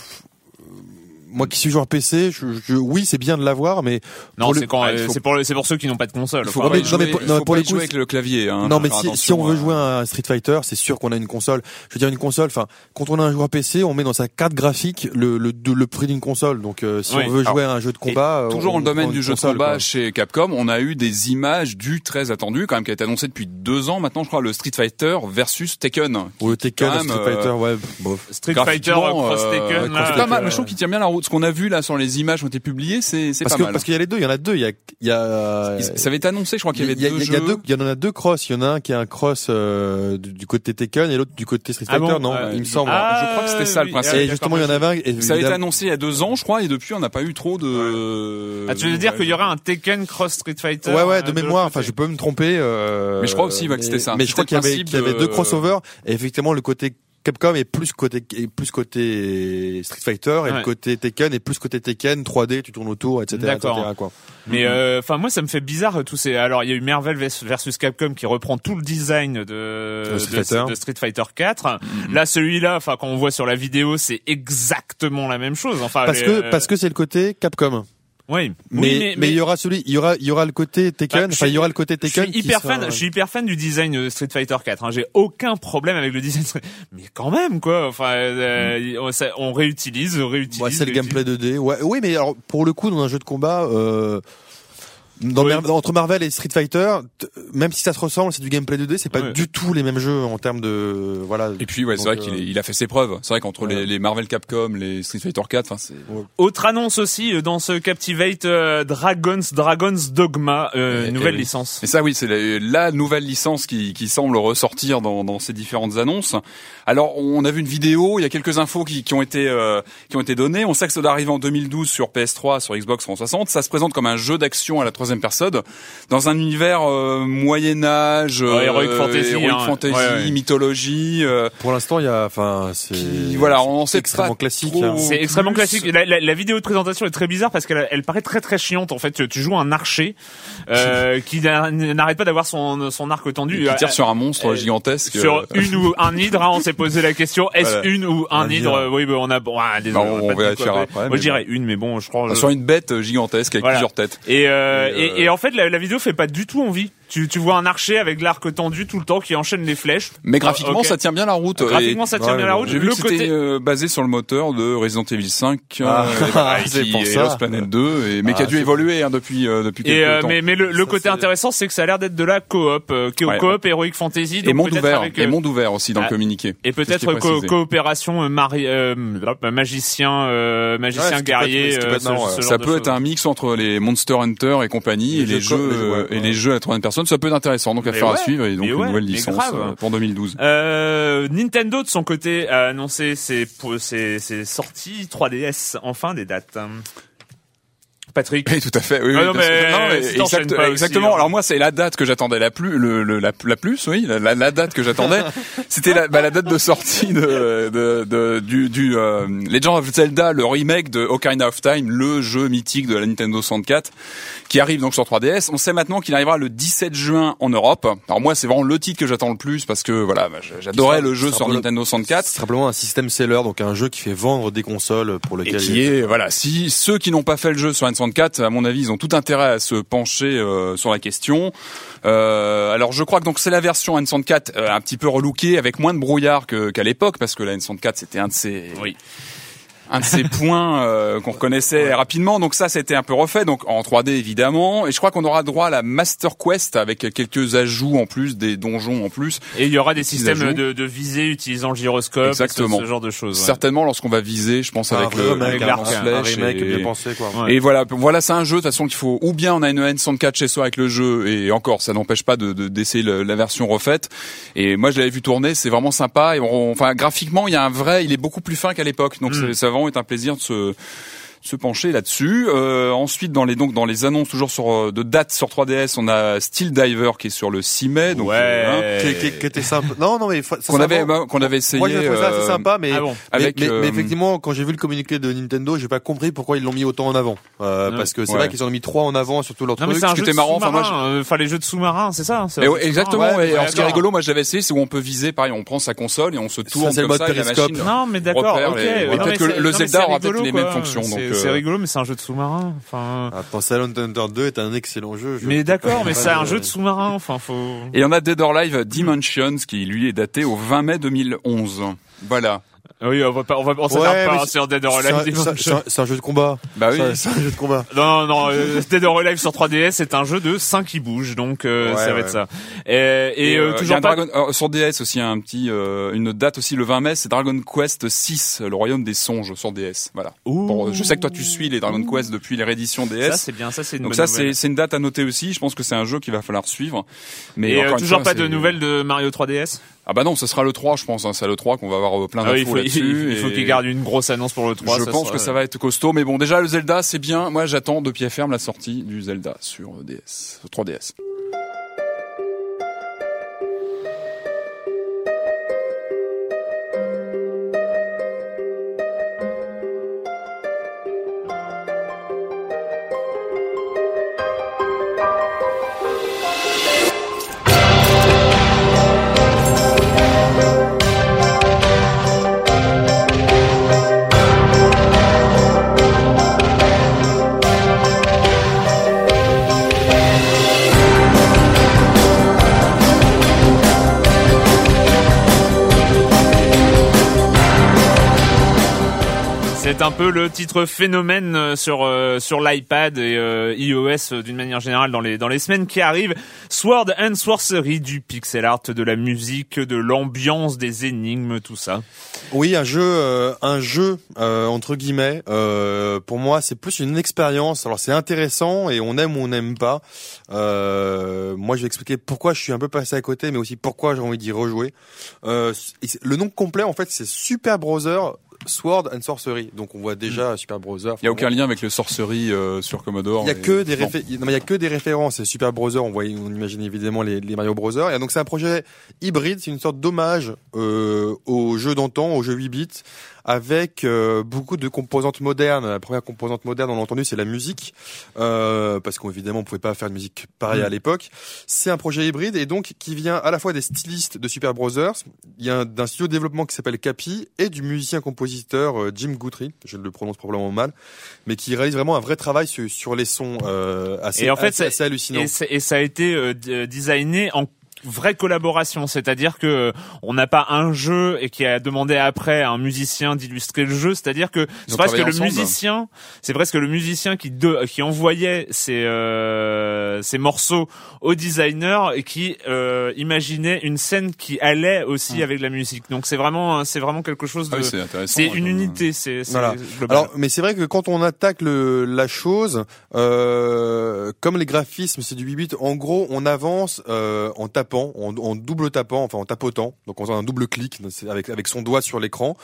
Speaker 2: moi qui suis joueur PC, je, je- oui, c'est bien de l'avoir, mais
Speaker 1: Non,
Speaker 2: le-
Speaker 1: c'est quand
Speaker 3: Ah,
Speaker 1: euh,
Speaker 3: faut-
Speaker 1: c'est pour le- c'est pour ceux qui n'ont pas de console.
Speaker 3: Il faut
Speaker 1: Enfin,
Speaker 2: non, mais non,
Speaker 3: faut
Speaker 2: pour
Speaker 3: pas
Speaker 2: le
Speaker 3: y
Speaker 2: coup,
Speaker 3: jouer avec le clavier. Hein,
Speaker 2: non, mais si, si on veut
Speaker 3: à-
Speaker 2: jouer à un Street Fighter, c'est sûr qu'on a une console. Je veux dire une console. Enfin, quand on a un joueur PC, on met dans sa carte graphique le le, le prix d'une console. Donc, euh, si
Speaker 1: Oui.
Speaker 2: on veut jouer à un jeu de combat, euh,
Speaker 3: Toujours
Speaker 2: on
Speaker 3: dans le domaine du jeu de combat
Speaker 2: quoi.
Speaker 3: chez Capcom, on a eu des images du très attendu, quand même, qui a été annoncé depuis deux ans maintenant, je crois, le Street Fighter versus Tekken.
Speaker 2: Ou le Tekken, le
Speaker 3: même,
Speaker 2: Street Fighter,
Speaker 3: euh,
Speaker 2: ouais. Bon.
Speaker 1: Street Fighter euh, Cross
Speaker 3: euh,
Speaker 1: Tekken.
Speaker 3: Pas mal,
Speaker 1: euh,
Speaker 3: mais je trouve qu'il tient bien la route. Ce qu'on a vu là sur les images qui ont été publiées, c'est pas
Speaker 2: que
Speaker 3: mal.
Speaker 2: parce qu'il y a les deux, il y en a deux. Il y a il y a
Speaker 3: Ça avait été annoncé, je crois qu'il y avait
Speaker 2: il y a,
Speaker 3: deux
Speaker 2: il y a
Speaker 3: jeux.
Speaker 2: deux, il y en a deux cross. Il y en a un qui est un cross euh, du, côté Tekken et l'autre du côté Street
Speaker 1: Ah
Speaker 2: Fighter.
Speaker 1: bon
Speaker 2: non,
Speaker 1: Euh,
Speaker 2: il me semble.
Speaker 1: ah,
Speaker 3: Je crois que c'était ça, le principe.
Speaker 2: et justement, il y en avait un.
Speaker 3: Ça avait été annoncé il y a deux ans, je crois, et depuis on n'a pas eu trop de.
Speaker 1: Ah, tu veux dire qu'il y aurait un Tekken Cross Street Fighter
Speaker 2: Ouais, ouais,
Speaker 1: euh,
Speaker 2: de
Speaker 1: l'autre
Speaker 2: mémoire. Enfin, je peux me tromper. Euh,
Speaker 3: Mais je crois aussi, ouais, que c'était ça.
Speaker 2: Mais je crois qu'il y avait, deux
Speaker 3: de-
Speaker 2: crossovers. Et effectivement, le côté Capcom est plus côté, est plus côté Street Fighter et
Speaker 1: Ouais.
Speaker 2: le côté Tekken est plus côté Tekken 3D, tu tournes autour, etc.
Speaker 1: D'accord.
Speaker 2: etc., quoi.
Speaker 1: Mais euh, enfin moi ça me fait bizarre tous ces alors il y a eu Marvel vs- versus Capcom qui reprend tout le design de
Speaker 2: De Street
Speaker 1: de,
Speaker 2: Fighter.
Speaker 1: de Street Fighter 4. Là celui-là enfin quand on voit sur la vidéo c'est exactement la même chose. Enfin
Speaker 2: Parce
Speaker 1: les,
Speaker 2: que,
Speaker 1: euh,
Speaker 2: parce que c'est le côté Capcom.
Speaker 1: Oui.
Speaker 2: Mais,
Speaker 1: Oui,
Speaker 2: mais, il y aura celui, il y aura, il y aura le côté Tekken,
Speaker 1: Bah, je
Speaker 2: enfin, il y aura le côté
Speaker 1: je
Speaker 2: Tekken.
Speaker 1: suis
Speaker 2: qui
Speaker 1: hyper
Speaker 2: sera-
Speaker 1: fan, je suis hyper fan du design de Street Fighter 4. Hein. J'ai aucun problème avec le design, [LAUGHS] mais quand même quoi. Enfin, euh, on, ça- on réutilise, on réutilise.
Speaker 2: Ouais, c'est le gameplay 2D. Ouais, oui, mais alors pour le coup, dans un jeu de combat, euh, dans
Speaker 1: Oui.
Speaker 2: Mar- entre Marvel et Street Fighter, même si ça se ressemble, c'est du gameplay 2D, c'est pas
Speaker 1: Ouais.
Speaker 2: du tout les mêmes jeux en termes de voilà.
Speaker 3: Et puis ouais, c'est vrai qu'il
Speaker 2: euh,
Speaker 3: il a fait ses preuves. C'est vrai qu'entre
Speaker 2: Ouais.
Speaker 3: les, les Marvel Capcom, les Street Fighter 4, enfin c'est.
Speaker 1: Autre annonce aussi euh, dans ce Captivate euh, Dragons Dragons Dogma, euh,
Speaker 3: Et-
Speaker 1: nouvelle
Speaker 3: et oui.
Speaker 1: licence.
Speaker 3: Et ça, oui, c'est la, la nouvelle licence qui, qui semble ressortir dans, dans ces différentes annonces. Alors, on a vu une vidéo, il y a quelques infos qui, qui ont été euh, qui ont été données. On sait que ça doit arriver en 2012 sur PS3, sur Xbox 360. Ça se présente comme un jeu d'action à la troisième personne dans un univers euh, Moyen Âge,
Speaker 1: Ouais, Heroic Fantasy,
Speaker 3: Heroic
Speaker 1: hein.
Speaker 3: Fantasy,
Speaker 1: Ouais, ouais.
Speaker 3: mythologie. euh,
Speaker 2: Pour l'instant, il y a, enfin, c'est.
Speaker 3: voilà, on sait
Speaker 2: extrêmement
Speaker 3: pas
Speaker 2: classique. hein.
Speaker 1: C'est extrêmement classique. La, la- la vidéo de présentation est très bizarre parce qu'elle elle paraît très très chiante. En fait, tu, tu joues un archer euh, [LAUGHS] qui n'a- n'arrête pas d'avoir son, son arc tendu.
Speaker 3: qui tire
Speaker 1: Euh,
Speaker 3: sur un monstre
Speaker 1: euh,
Speaker 3: gigantesque.
Speaker 1: sur
Speaker 3: euh,
Speaker 1: une ou un hydre, hein, on s'est posé la question est-ce
Speaker 3: Voilà.
Speaker 1: une ou un
Speaker 2: Un
Speaker 1: hydre. Oui, ben on a bon, ah, désolé,
Speaker 3: Bah, on
Speaker 1: a pas dit
Speaker 3: vérifiera
Speaker 1: quoi.
Speaker 3: après,
Speaker 1: Moi, je dirais une, mais bon, je crois.
Speaker 3: sur une bête gigantesque avec
Speaker 1: Voilà.
Speaker 3: plusieurs têtes.
Speaker 1: Et, euh,
Speaker 3: Et,
Speaker 1: et,
Speaker 3: euh,
Speaker 1: en fait, la, la vidéo fait pas du tout envie. Tu, tu vois un archer avec l'arc tendu tout le temps qui enchaîne les flèches.
Speaker 3: Mais graphiquement,
Speaker 1: Ah,
Speaker 3: ça tient bien la route.
Speaker 1: Graphiquement,
Speaker 3: Et-
Speaker 1: ça tient
Speaker 2: ouais,
Speaker 1: bien la route.
Speaker 3: J'ai vu
Speaker 1: le
Speaker 3: que c'était
Speaker 1: côté,
Speaker 3: euh, basé sur le moteur de Resident Evil 5,
Speaker 2: Ah,
Speaker 3: euh, [LAUGHS] et voilà,
Speaker 2: c'est
Speaker 3: qui
Speaker 2: pour
Speaker 3: est
Speaker 2: ça.
Speaker 3: Lost Planet 2, et, mais qui a
Speaker 2: Ah,
Speaker 3: dû évoluer hein, depuis euh, depuis quelques
Speaker 1: Et euh,
Speaker 3: temps.
Speaker 1: mais mais le, le
Speaker 2: Ça,
Speaker 1: côté intéressant, c'est que ça a l'air d'être de la coop, euh,
Speaker 3: Ouais.
Speaker 1: coop Heroic Fantasy, donc
Speaker 3: et monde ouvert,
Speaker 1: avec,
Speaker 3: et
Speaker 1: euh,
Speaker 3: monde ouvert aussi dans
Speaker 1: ah,
Speaker 3: le communiqué.
Speaker 1: et peut-être co- coopération euh, mari, euh, magicien, euh, magicien
Speaker 2: Ouais,
Speaker 1: guerrier. euh,
Speaker 3: Ça peut être un mix entre les Monster Hunter et compagnie et
Speaker 2: Les jeux
Speaker 3: euh, et les jeux à la troisième personne. Ça peut être intéressant, donc à faire à suivre et donc une
Speaker 1: ouais,
Speaker 3: nouvelle licence
Speaker 1: grave.
Speaker 3: euh, pour 2012.
Speaker 1: Euh, Nintendo de son côté a annoncé ses, ses sorties 3DS enfin des dates. Patrick.
Speaker 3: Oui, tout à fait. Oui,
Speaker 1: Ah
Speaker 3: oui,
Speaker 1: non,
Speaker 3: bien sûr.
Speaker 1: mais
Speaker 3: Non, mais
Speaker 1: si t'enchaînes
Speaker 3: exact-
Speaker 1: pas aussi,
Speaker 3: exactement.
Speaker 1: hein.
Speaker 3: Alors moi, c'est la date que j'attendais la plus, le, le- la, la plus, oui, la, la, date que j'attendais. [LAUGHS] C'était la, bah, la date de sortie de, de, de- du, du euh, Legend of Zelda, le remake de Ocarina of Time, le jeu mythique de la Nintendo 64, qui arrive donc sur 3DS. On sait maintenant qu'il arrivera le 17 juin en Europe. Alors moi, c'est vraiment le titre que j'attends le plus parce que voilà, bah, j'adorais le jeu sur Nintendo 64.
Speaker 2: C'est simplement un système seller, donc un jeu qui fait vendre des consoles pour
Speaker 3: Et
Speaker 2: lequel
Speaker 3: qui est, voilà, si ceux qui n'ont pas fait le jeu sur N64 N64, à mon avis, ils ont tout intérêt à se pencher euh, sur la question. Euh, alors je crois que donc c'est la version N64 euh, un petit peu relookée avec moins de brouillard qu'à l'époque parce que la N64 c'était un de ces
Speaker 1: Oui.
Speaker 3: Un de ces [LAUGHS] points euh, qu'on reconnaissait rapidement. Donc ça, c'était un peu refait, donc en 3D évidemment. Et je crois qu'on aura droit à la Master Quest avec quelques ajouts en plus, des donjons en plus.
Speaker 1: Et il y aura des systèmes de, de visée utilisant le gyroscope,
Speaker 3: Exactement.
Speaker 1: Ce, ce genre de choses. ouais.
Speaker 3: Certainement lorsqu'on va viser, je pense avec
Speaker 2: un
Speaker 3: le,
Speaker 2: remake,
Speaker 3: avec
Speaker 2: un, un
Speaker 3: flèche
Speaker 2: remake
Speaker 3: et-
Speaker 2: bien pensé quoi.
Speaker 1: Ouais.
Speaker 3: Et voilà, voilà, c'est un jeu de toute façon qu'il faut ou bien on a une N64 chez soi avec le jeu et encore ça n'empêche pas de de- d'essayer la version refaite. Et moi je l'avais vu tourner, c'est vraiment sympa et on- enfin graphiquement il y a un vrai, il est beaucoup plus fin qu'à l'époque. Donc c'est- ça va vraiment être un plaisir de se se pencher là-dessus. Euh, ensuite, dans les donc dans les annonces toujours sur euh, de dates sur 3DS, on a Steel Diver qui est sur le 6 mai. Donc,
Speaker 1: Ouais.
Speaker 3: euh, hein,
Speaker 2: Qui, qui- qui était sympa. Non, non, mais ça,
Speaker 3: qu'on
Speaker 2: ça
Speaker 3: avait
Speaker 2: va.
Speaker 3: bah, qu'on avait essayé.
Speaker 2: Moi, j'ai trouvé ça assez
Speaker 3: euh,
Speaker 2: sympa, mais
Speaker 1: Ah bon
Speaker 2: mais,
Speaker 3: avec,
Speaker 2: mais, mais effectivement, quand j'ai vu le communiqué de Nintendo, j'ai pas compris pourquoi ils l'ont mis autant en avant. Euh,
Speaker 1: Ouais.
Speaker 2: Parce que c'est
Speaker 3: Ouais.
Speaker 2: vrai qu'ils en ont mis trois en avant sur tout leur
Speaker 1: Non mais
Speaker 2: truc.
Speaker 1: c'est un
Speaker 3: qui
Speaker 1: jeu
Speaker 3: était
Speaker 1: de
Speaker 3: marrant, enfin, moi,
Speaker 1: enfin les jeux de sous-marins, c'est ça
Speaker 3: Et ouais, exactement.
Speaker 1: Ouais,
Speaker 3: alors, ce qui est rigolo, moi, je l'avais essayé, c'est où on peut viser, pareil, on prend sa console et on se tourne
Speaker 2: le
Speaker 3: comme
Speaker 2: mode
Speaker 3: ça,
Speaker 2: périscope.
Speaker 1: Non, mais d'accord, ok.
Speaker 3: peut-être
Speaker 1: mais
Speaker 3: que le
Speaker 1: mais
Speaker 3: Zelda aura peut-être les mêmes fonctions. Donc,
Speaker 1: c'est
Speaker 3: euh,
Speaker 1: rigolo, mais c'est un jeu de sous-marin. Enfin.
Speaker 2: Attends, Silent Thunder 2 est un excellent jeu. je-
Speaker 1: Mais d'accord, mais c'est un jeu de sous-marin. Enfin, faut.
Speaker 3: Et on a Dead or Alive Dimensions qui lui est daté au 20 mai 2011. Voilà.
Speaker 1: Oui, on va pas, on va, on pas
Speaker 2: c'est-
Speaker 1: sur Dead or Alive.
Speaker 2: c'est un- c'est jeu de combat.
Speaker 3: Bah oui.
Speaker 2: C'est- un jeu de combat.
Speaker 1: Non, non, euh, Dead or Alive sur 3DS, c'est un jeu de 5 qui bouge, donc euh,
Speaker 2: Ouais,
Speaker 1: ça va
Speaker 2: ouais.
Speaker 1: être ça. Et, et, euh,
Speaker 3: y a
Speaker 1: toujours pas.
Speaker 3: Dragon, euh, sur DS aussi un petit euh, une date aussi le 20 mai, c'est Dragon Quest 6, le royaume des songes sur DS. Voilà.
Speaker 1: Ouh.
Speaker 3: Pour- je sais que toi tu suis les Dragon Quest depuis les rééditions DS.
Speaker 1: Ça c'est bien, ça c'est une
Speaker 3: donc
Speaker 1: bonne
Speaker 3: ça c'est une date à noter aussi. Je pense que c'est un jeu qu'il va falloir suivre. Mais
Speaker 1: Et euh,
Speaker 3: encore
Speaker 1: toujours
Speaker 3: fois,
Speaker 1: pas de nouvelles de Mario 3DS.
Speaker 3: Ah bah non, ce sera le 3 je pense. Hein. C'est le 3 qu'on va avoir euh, plein
Speaker 1: Ah oui,
Speaker 3: d'infos
Speaker 1: il faut,
Speaker 3: là-dessus.
Speaker 1: il faut qu'il garde une grosse annonce pour le 3.
Speaker 3: je pense
Speaker 1: sera-
Speaker 3: que ça va être costaud, mais bon, déjà le Zelda, c'est bien. Moi, j'attends de pied ferme la sortie du Zelda sur DS, sur 3DS.
Speaker 1: C'est un peu le titre phénomène euh, sur euh, sur l'iPad et euh, iOS d'une manière générale dans les dans les semaines qui arrivent. Sword and Sorcery, du pixel art, de la musique, de l'ambiance, des énigmes, tout ça.
Speaker 2: Oui, un jeu, un jeu entre guillemets. pour moi, c'est plus une expérience. Alors c'est intéressant et on aime ou on n'aime pas. Moi, je vais expliquer pourquoi je suis un peu passé à côté, mais aussi pourquoi j'ai envie d'y rejouer. Le nom complet, en fait, c'est Super Browser Sword and Sorcery. Donc on voit déjà Super Browser.
Speaker 3: Il y a aucun lien avec le sorcerie euh, sur Commodore.
Speaker 2: Il y a que des
Speaker 3: non.
Speaker 2: réfé- non, mais il y a que des références. C'est Super Browser, on voit, on imagine évidemment les, les Mario Bros. Et donc c'est un projet hybride, c'est une sorte d'hommage euh, aux jeux d'antan, aux jeux 8 bits, avec euh, beaucoup de composantes modernes. La première composante moderne, on l'a entendu, c'est la musique, euh, parce qu'évidemment on pouvait pas faire de musique pareille
Speaker 3: Mm.
Speaker 2: à l'époque. C'est un projet hybride et donc qui vient à la fois des stylistes de Super Brothers, il y a un- d'un studio de développement qui s'appelle Capi et du musicien-compositeur euh, Jim Guthrie, je le prononce probablement mal, mais qui réalise vraiment un vrai travail sur, sur les sons euh, assez,
Speaker 1: Et en fait,
Speaker 2: assez, hallucinant.
Speaker 1: Et, et ça a été euh, designé en vraie collaboration, c'est-à-dire que euh, on n'a pas un jeu et qui a demandé après à un musicien d'illustrer le jeu, c'est-à-dire que c'est presque le
Speaker 3: ensemble.
Speaker 1: musicien, c'est presque le musicien qui de, qui envoyait ses euh, ses morceaux au designer et qui euh, imaginait une scène qui allait aussi avec la musique. Donc c'est vraiment c'est vraiment quelque chose
Speaker 3: Ah
Speaker 1: de
Speaker 3: oui, c'est intéressant.
Speaker 1: c'est
Speaker 3: ouais,
Speaker 1: une unité, c'est c'est
Speaker 2: Voilà. Alors, mais c'est vrai que quand on attaque le, la chose, euh, comme les graphismes, c'est du 8 bits. En gros, on avance euh, en tapant, en, en double tapant, enfin en tapotant, donc en faisant un double clic avec avec son doigt sur l'écran.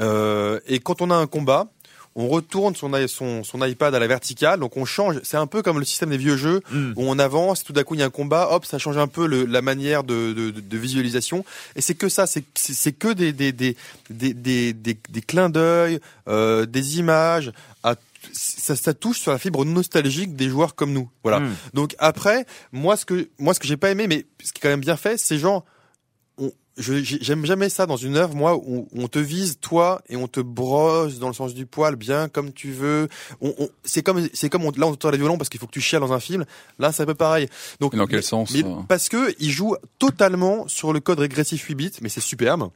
Speaker 2: Euh, et quand on a un combat. On retourne son, son, son iPad à la verticale, donc on change. C'est un peu comme le système des vieux jeux
Speaker 1: Mm.
Speaker 2: où on avance, tout d'un coup il y a un combat, hop, ça change un peu le, la manière de, de, de- de visualisation. Et c'est que ça, c'est que des des des des des, des, des clins d'œil, euh, des images. À, ça, ça touche sur la fibre nostalgique des joueurs comme nous. Voilà.
Speaker 1: Mm.
Speaker 2: Donc après, moi ce que moi ce que j'ai pas aimé, mais ce qui est quand même bien fait, c'est genre j'aime jamais ça dans une œuvre, moi, où on te vise toi et on te brosse dans le sens du poil, bien comme tu veux. On, on- c'est comme, c'est comme on, là on te les violons parce qu'il faut que tu chiales dans un film. Là, c'est un peu pareil. Donc,
Speaker 3: Et dans quel
Speaker 2: mais-
Speaker 3: sens,
Speaker 2: mais
Speaker 3: euh
Speaker 2: Parce que il joue totalement sur le code régressif 8 bits, mais c'est superbe.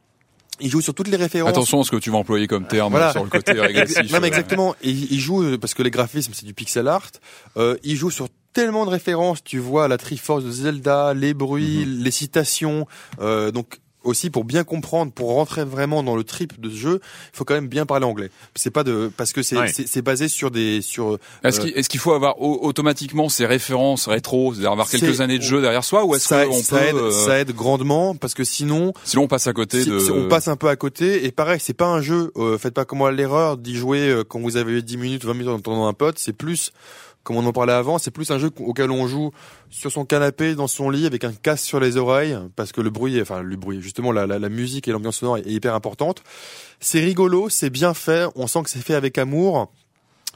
Speaker 2: Il joue sur toutes les références.
Speaker 3: Attention à ce que tu vas employer comme terme
Speaker 2: Voilà.
Speaker 3: sur le côté régressif. [LAUGHS]
Speaker 2: Non mais
Speaker 3: euh,
Speaker 2: exactement. Et il il joue euh, parce que les graphismes c'est du pixel art. Euh, il joue sur tellement de références. Tu vois la Triforce de Zelda, les bruits,
Speaker 3: Mhm.
Speaker 2: les citations. Euh, donc aussi pour bien comprendre, pour rentrer vraiment dans le trip de ce jeu, il faut quand même bien parler anglais. C'est pas de parce que c'est
Speaker 1: Ouais.
Speaker 2: basé sur des sur.
Speaker 3: Est-ce
Speaker 2: euh,
Speaker 3: qu'il est-ce qu'il faut avoir au- automatiquement ces références rétro, c'est-à-dire avoir quelques années de jeu derrière soi, ou est-ce qu'on
Speaker 2: ça
Speaker 3: peut,
Speaker 2: aide,
Speaker 3: euh,
Speaker 2: ça aide grandement parce que sinon
Speaker 3: sinon on passe à côté
Speaker 2: Si-
Speaker 3: de.
Speaker 2: si on passe un peu à côté et pareil c'est pas un jeu euh, faites pas comme moi l'erreur d'y jouer euh, quand vous avez 10 minutes 20 minutes en entendant un pote c'est plus comme on en parlait avant c'est plus un jeu auquel on joue sur son canapé dans son lit avec un casque sur les oreilles parce que le bruit enfin le bruit justement la, la, la musique et l'ambiance sonore est hyper importante. C'est rigolo c'est bien fait on sent que c'est fait avec amour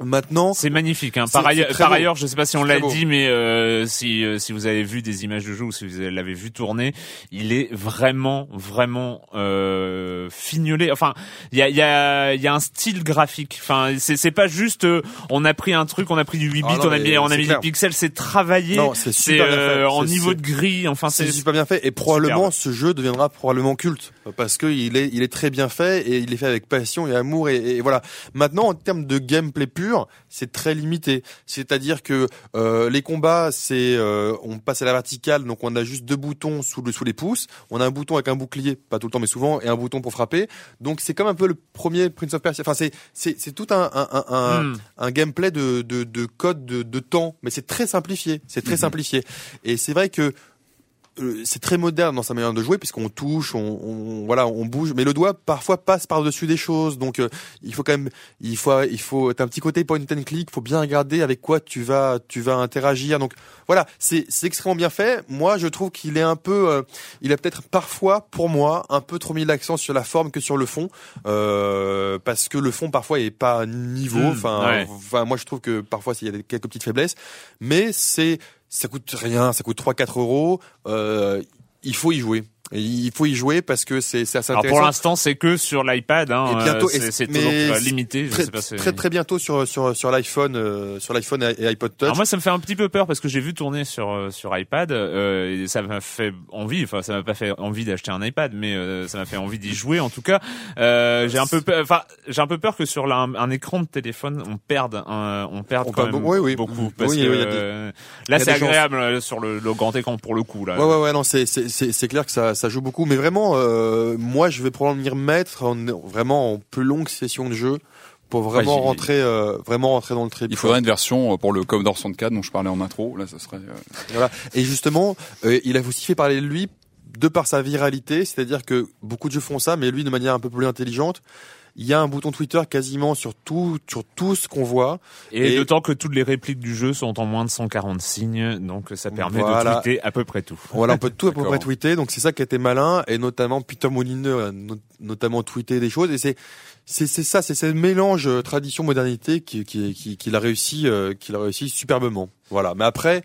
Speaker 2: maintenant
Speaker 1: C'est magnifique. Hein. Par, ailleurs, par ailleurs, je sais pas si on l'a dit, mais euh, si euh, si vous avez vu des images de jeu ou si vous l'avez vu tourner, il est vraiment vraiment euh, fignolé. Enfin, il y a il y a il y a un style graphique. Enfin, c'est c'est pas juste euh, on a pris un truc, on a pris du 8 bits,
Speaker 2: Ah
Speaker 1: on a mis on a mis des pixels, c'est travaillé.
Speaker 2: Non, c'est
Speaker 1: euh, en niveau de gris. Enfin,
Speaker 2: c'est
Speaker 1: c'est
Speaker 2: super bien fait et probablement ce jeu deviendra probablement culte parce que il est il est très bien fait et il est fait avec passion et amour et, et voilà. Maintenant en termes de gameplay pur, c'est très limité. C'est-à-dire que euh, les combats, c'est euh, on passe à la verticale donc on a juste deux boutons sous le sous les pouces, on a un bouton avec un bouclier, pas tout le temps mais souvent et un bouton pour frapper. Donc c'est comme un peu le premier Prince of Persia. Enfin c'est c'est c'est tout un un un, un,
Speaker 1: Hmm.
Speaker 2: un gameplay de de de code de de temps mais c'est très simplifié, c'est très simplifié. Et c'est vrai que c'est très moderne dans sa manière de jouer puisqu'on touche, on, on- voilà, on bouge, mais le doigt parfois passe par dessus des choses. Donc euh, il faut quand même, il faut, il faut, t'as un petit côté point and click. Faut bien regarder avec quoi tu vas, tu vas interagir. Donc voilà, c'est c'est extrêmement bien fait. Moi, je trouve qu'il est un peu, euh, il a peut-être parfois, pour moi, un peu trop mis l'accent sur la forme que sur le fond, euh, parce que le fond parfois est pas niveau.
Speaker 1: Mm,
Speaker 2: Enfin,
Speaker 1: ouais.
Speaker 2: enfin, moi je trouve que parfois il y a quelques petites faiblesses, mais c'est ça coûte rien, ça coûte 3-4 euros. Euh, il faut y jouer. Et Il faut y jouer parce que c'est c'est assez
Speaker 1: Alors
Speaker 2: intéressant.
Speaker 1: pour l'instant, c'est que sur l'iPad. Hein,
Speaker 2: Et bientôt-
Speaker 1: euh, c'est donc euh, limité. Je
Speaker 2: très,
Speaker 1: sais pas,
Speaker 2: très très bientôt sur sur sur l'iPhone, euh, sur l'iPhone et iPod Touch.
Speaker 1: Alors moi, ça me fait un petit peu peur parce que j'ai vu tourner sur euh, sur iPad euh, et ça m'a fait envie. Enfin, ça m'a pas fait envie d'acheter un iPad, mais euh, ça m'a fait envie d'y jouer. En tout cas, euh, j'ai un peu peur. Enfin, j'ai un peu peur que sur la- un, un écran de téléphone, on perde un, on perde
Speaker 2: On
Speaker 1: quand même
Speaker 2: oui, oui.
Speaker 1: beaucoup parce
Speaker 2: Oui,
Speaker 1: que
Speaker 2: des-
Speaker 1: là, c'est
Speaker 2: chances.
Speaker 1: agréable sur le, le grand écran pour le coup là.
Speaker 2: Ouais ouais ouais non c'est c'est clair que ça ça joue beaucoup mais vraiment euh, moi je vais probablement m'y remettre en vraiment en plus longue session de jeu pour vraiment
Speaker 3: Ouais,
Speaker 2: rentrer euh, vraiment rentrer dans le trip.
Speaker 3: Il faudrait une version euh, pour le Commodore 64 dont je parlais en intro. Là, ça serait. euh,
Speaker 2: Voilà. Et justement, euh, il a aussi fait parler de lui de par sa viralité, c'est-à-dire que beaucoup de jeux font ça, mais lui de manière un peu plus intelligente. Il y a un bouton Twitter quasiment sur tout, sur tout ce qu'on voit.
Speaker 1: Et,
Speaker 2: Et-
Speaker 1: d'autant que toutes les répliques du jeu sont en moins de 140 signes, donc ça permet
Speaker 2: Voilà.
Speaker 1: de tweeter à peu près tout.
Speaker 2: Voilà, on peut tout à peu près tweeter, donc c'est ça qui était malin, et notamment Peter Molineux a no- notamment tweeté des choses, et c'est c'est c'est ça, c'est ce mélange euh, tradition modernité qui qui qui qu'il a réussi euh, qu'il a réussi superbement. Voilà, mais après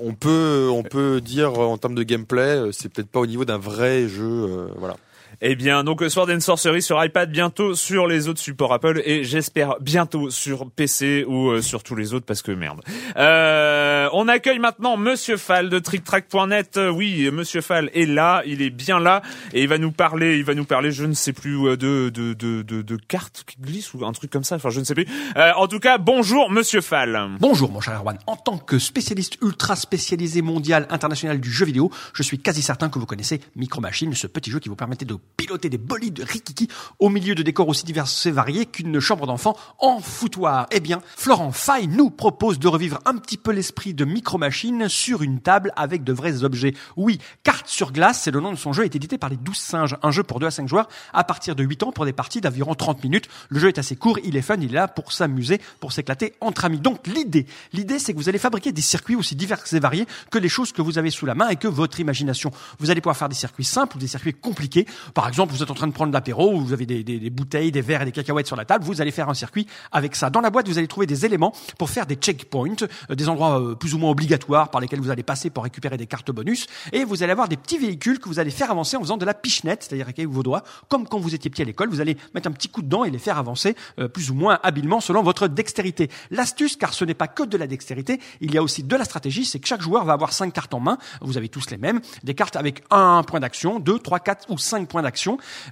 Speaker 2: on peut on peut dire en termes de gameplay, euh, c'est peut-être pas au niveau d'un vrai jeu, euh, voilà.
Speaker 1: Eh bien, donc Sword and Sorcery sur iPad, bientôt sur les autres supports Apple et j'espère bientôt sur PC ou euh, sur tous les autres parce que merde. Euh, on accueille maintenant Monsieur Fall de TrickTrack.net. Euh, Oui, Monsieur Fall est là, il est bien là et il va nous parler, il va nous parler, je ne sais plus euh, de de de de, de cartes qui glissent ou un truc comme ça. Enfin, je ne sais plus. Euh, en tout cas, bonjour Monsieur Fall.
Speaker 5: Bonjour mon cher Erwan, en tant que spécialiste ultra spécialisé mondial international du jeu vidéo, je suis quasi certain que vous connaissez Micro Machine, ce petit jeu qui vous permettait de piloter des bolides de rikiki au milieu de décors aussi divers et variés qu'une chambre d'enfant en foutoir. Eh bien, Florent Fay nous propose de revivre un petit peu l'esprit de Micro Machine sur une table avec de vrais objets. Oui, Carte sur glace, c'est le nom de son jeu, est édité par les 12 singes, un jeu pour 2 à 5 joueurs à partir de 8 ans pour des parties d'environ 30 minutes. Le jeu est assez court, il est fun, il est là pour s'amuser, pour s'éclater entre amis. Donc l'idée, l'idée c'est que vous allez fabriquer des circuits aussi divers et variés que les choses que vous avez sous la main et que votre imagination. Vous allez pouvoir faire des circuits simples ou des circuits compliqués. Par exemple, vous êtes en train de prendre l'apéro, vous avez des, des, des bouteilles, des verres et des cacahuètes sur la table, vous allez faire un circuit avec ça. Dans la boîte, vous allez trouver des éléments pour faire des checkpoints, euh, des endroits euh, plus ou moins obligatoires par lesquels vous allez passer pour récupérer des cartes bonus, et vous allez avoir des petits véhicules que vous allez faire avancer en faisant de la pichenette, c'est-à-dire avec vos doigts, comme quand vous étiez petit à l'école, vous allez mettre un petit coup dedans et les faire avancer euh, plus ou moins habilement selon votre dextérité. L'astuce, car ce n'est pas que de la dextérité, il y a aussi de la stratégie, c'est que chaque joueur va avoir cinq cartes en main, vous avez tous les mêmes, des cartes avec un point d'action, deux, trois, quatre ou cinq points d'action.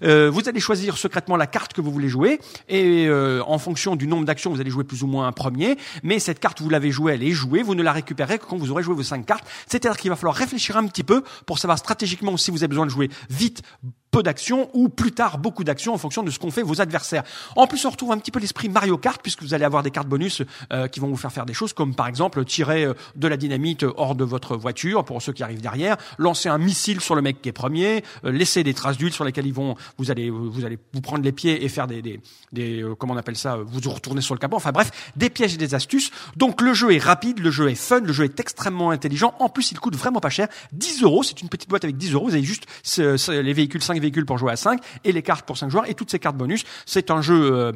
Speaker 5: Euh, vous allez choisir secrètement la carte que vous voulez jouer, et euh, en fonction du nombre d'actions, vous allez jouer plus ou moins un premier, mais cette carte, vous l'avez jouée, elle est jouée, vous ne la récupérez que quand vous aurez joué vos cinq cartes, c'est-à-dire qu'il va falloir réfléchir un petit peu pour savoir stratégiquement si vous avez besoin de jouer vite, peu d'actions ou plus tard beaucoup d'actions en fonction de ce qu'ont fait vos adversaires. En plus, on retrouve un petit peu l'esprit Mario Kart puisque vous allez avoir des cartes bonus euh, qui vont vous faire faire des choses comme par exemple tirer de la dynamite hors de votre voiture pour ceux qui arrivent derrière, lancer un missile sur le mec qui est premier, laisser des traces d'huile sur lesquelles ils vont, vous allez, vous allez vous prendre les pieds et faire des, des, euh, comment on appelle ça, vous retourner sur le capot. Enfin bref, des pièges et des astuces. Donc le jeu est rapide, le jeu est fun, le jeu est extrêmement intelligent. En plus, il coûte vraiment pas cher, 10 euros. C'est une petite boîte avec 10 euros. Vous avez juste les véhicules, 5 véhicules pour jouer à 5 et les cartes pour 5 joueurs et toutes ces cartes bonus. C'est un jeu euh,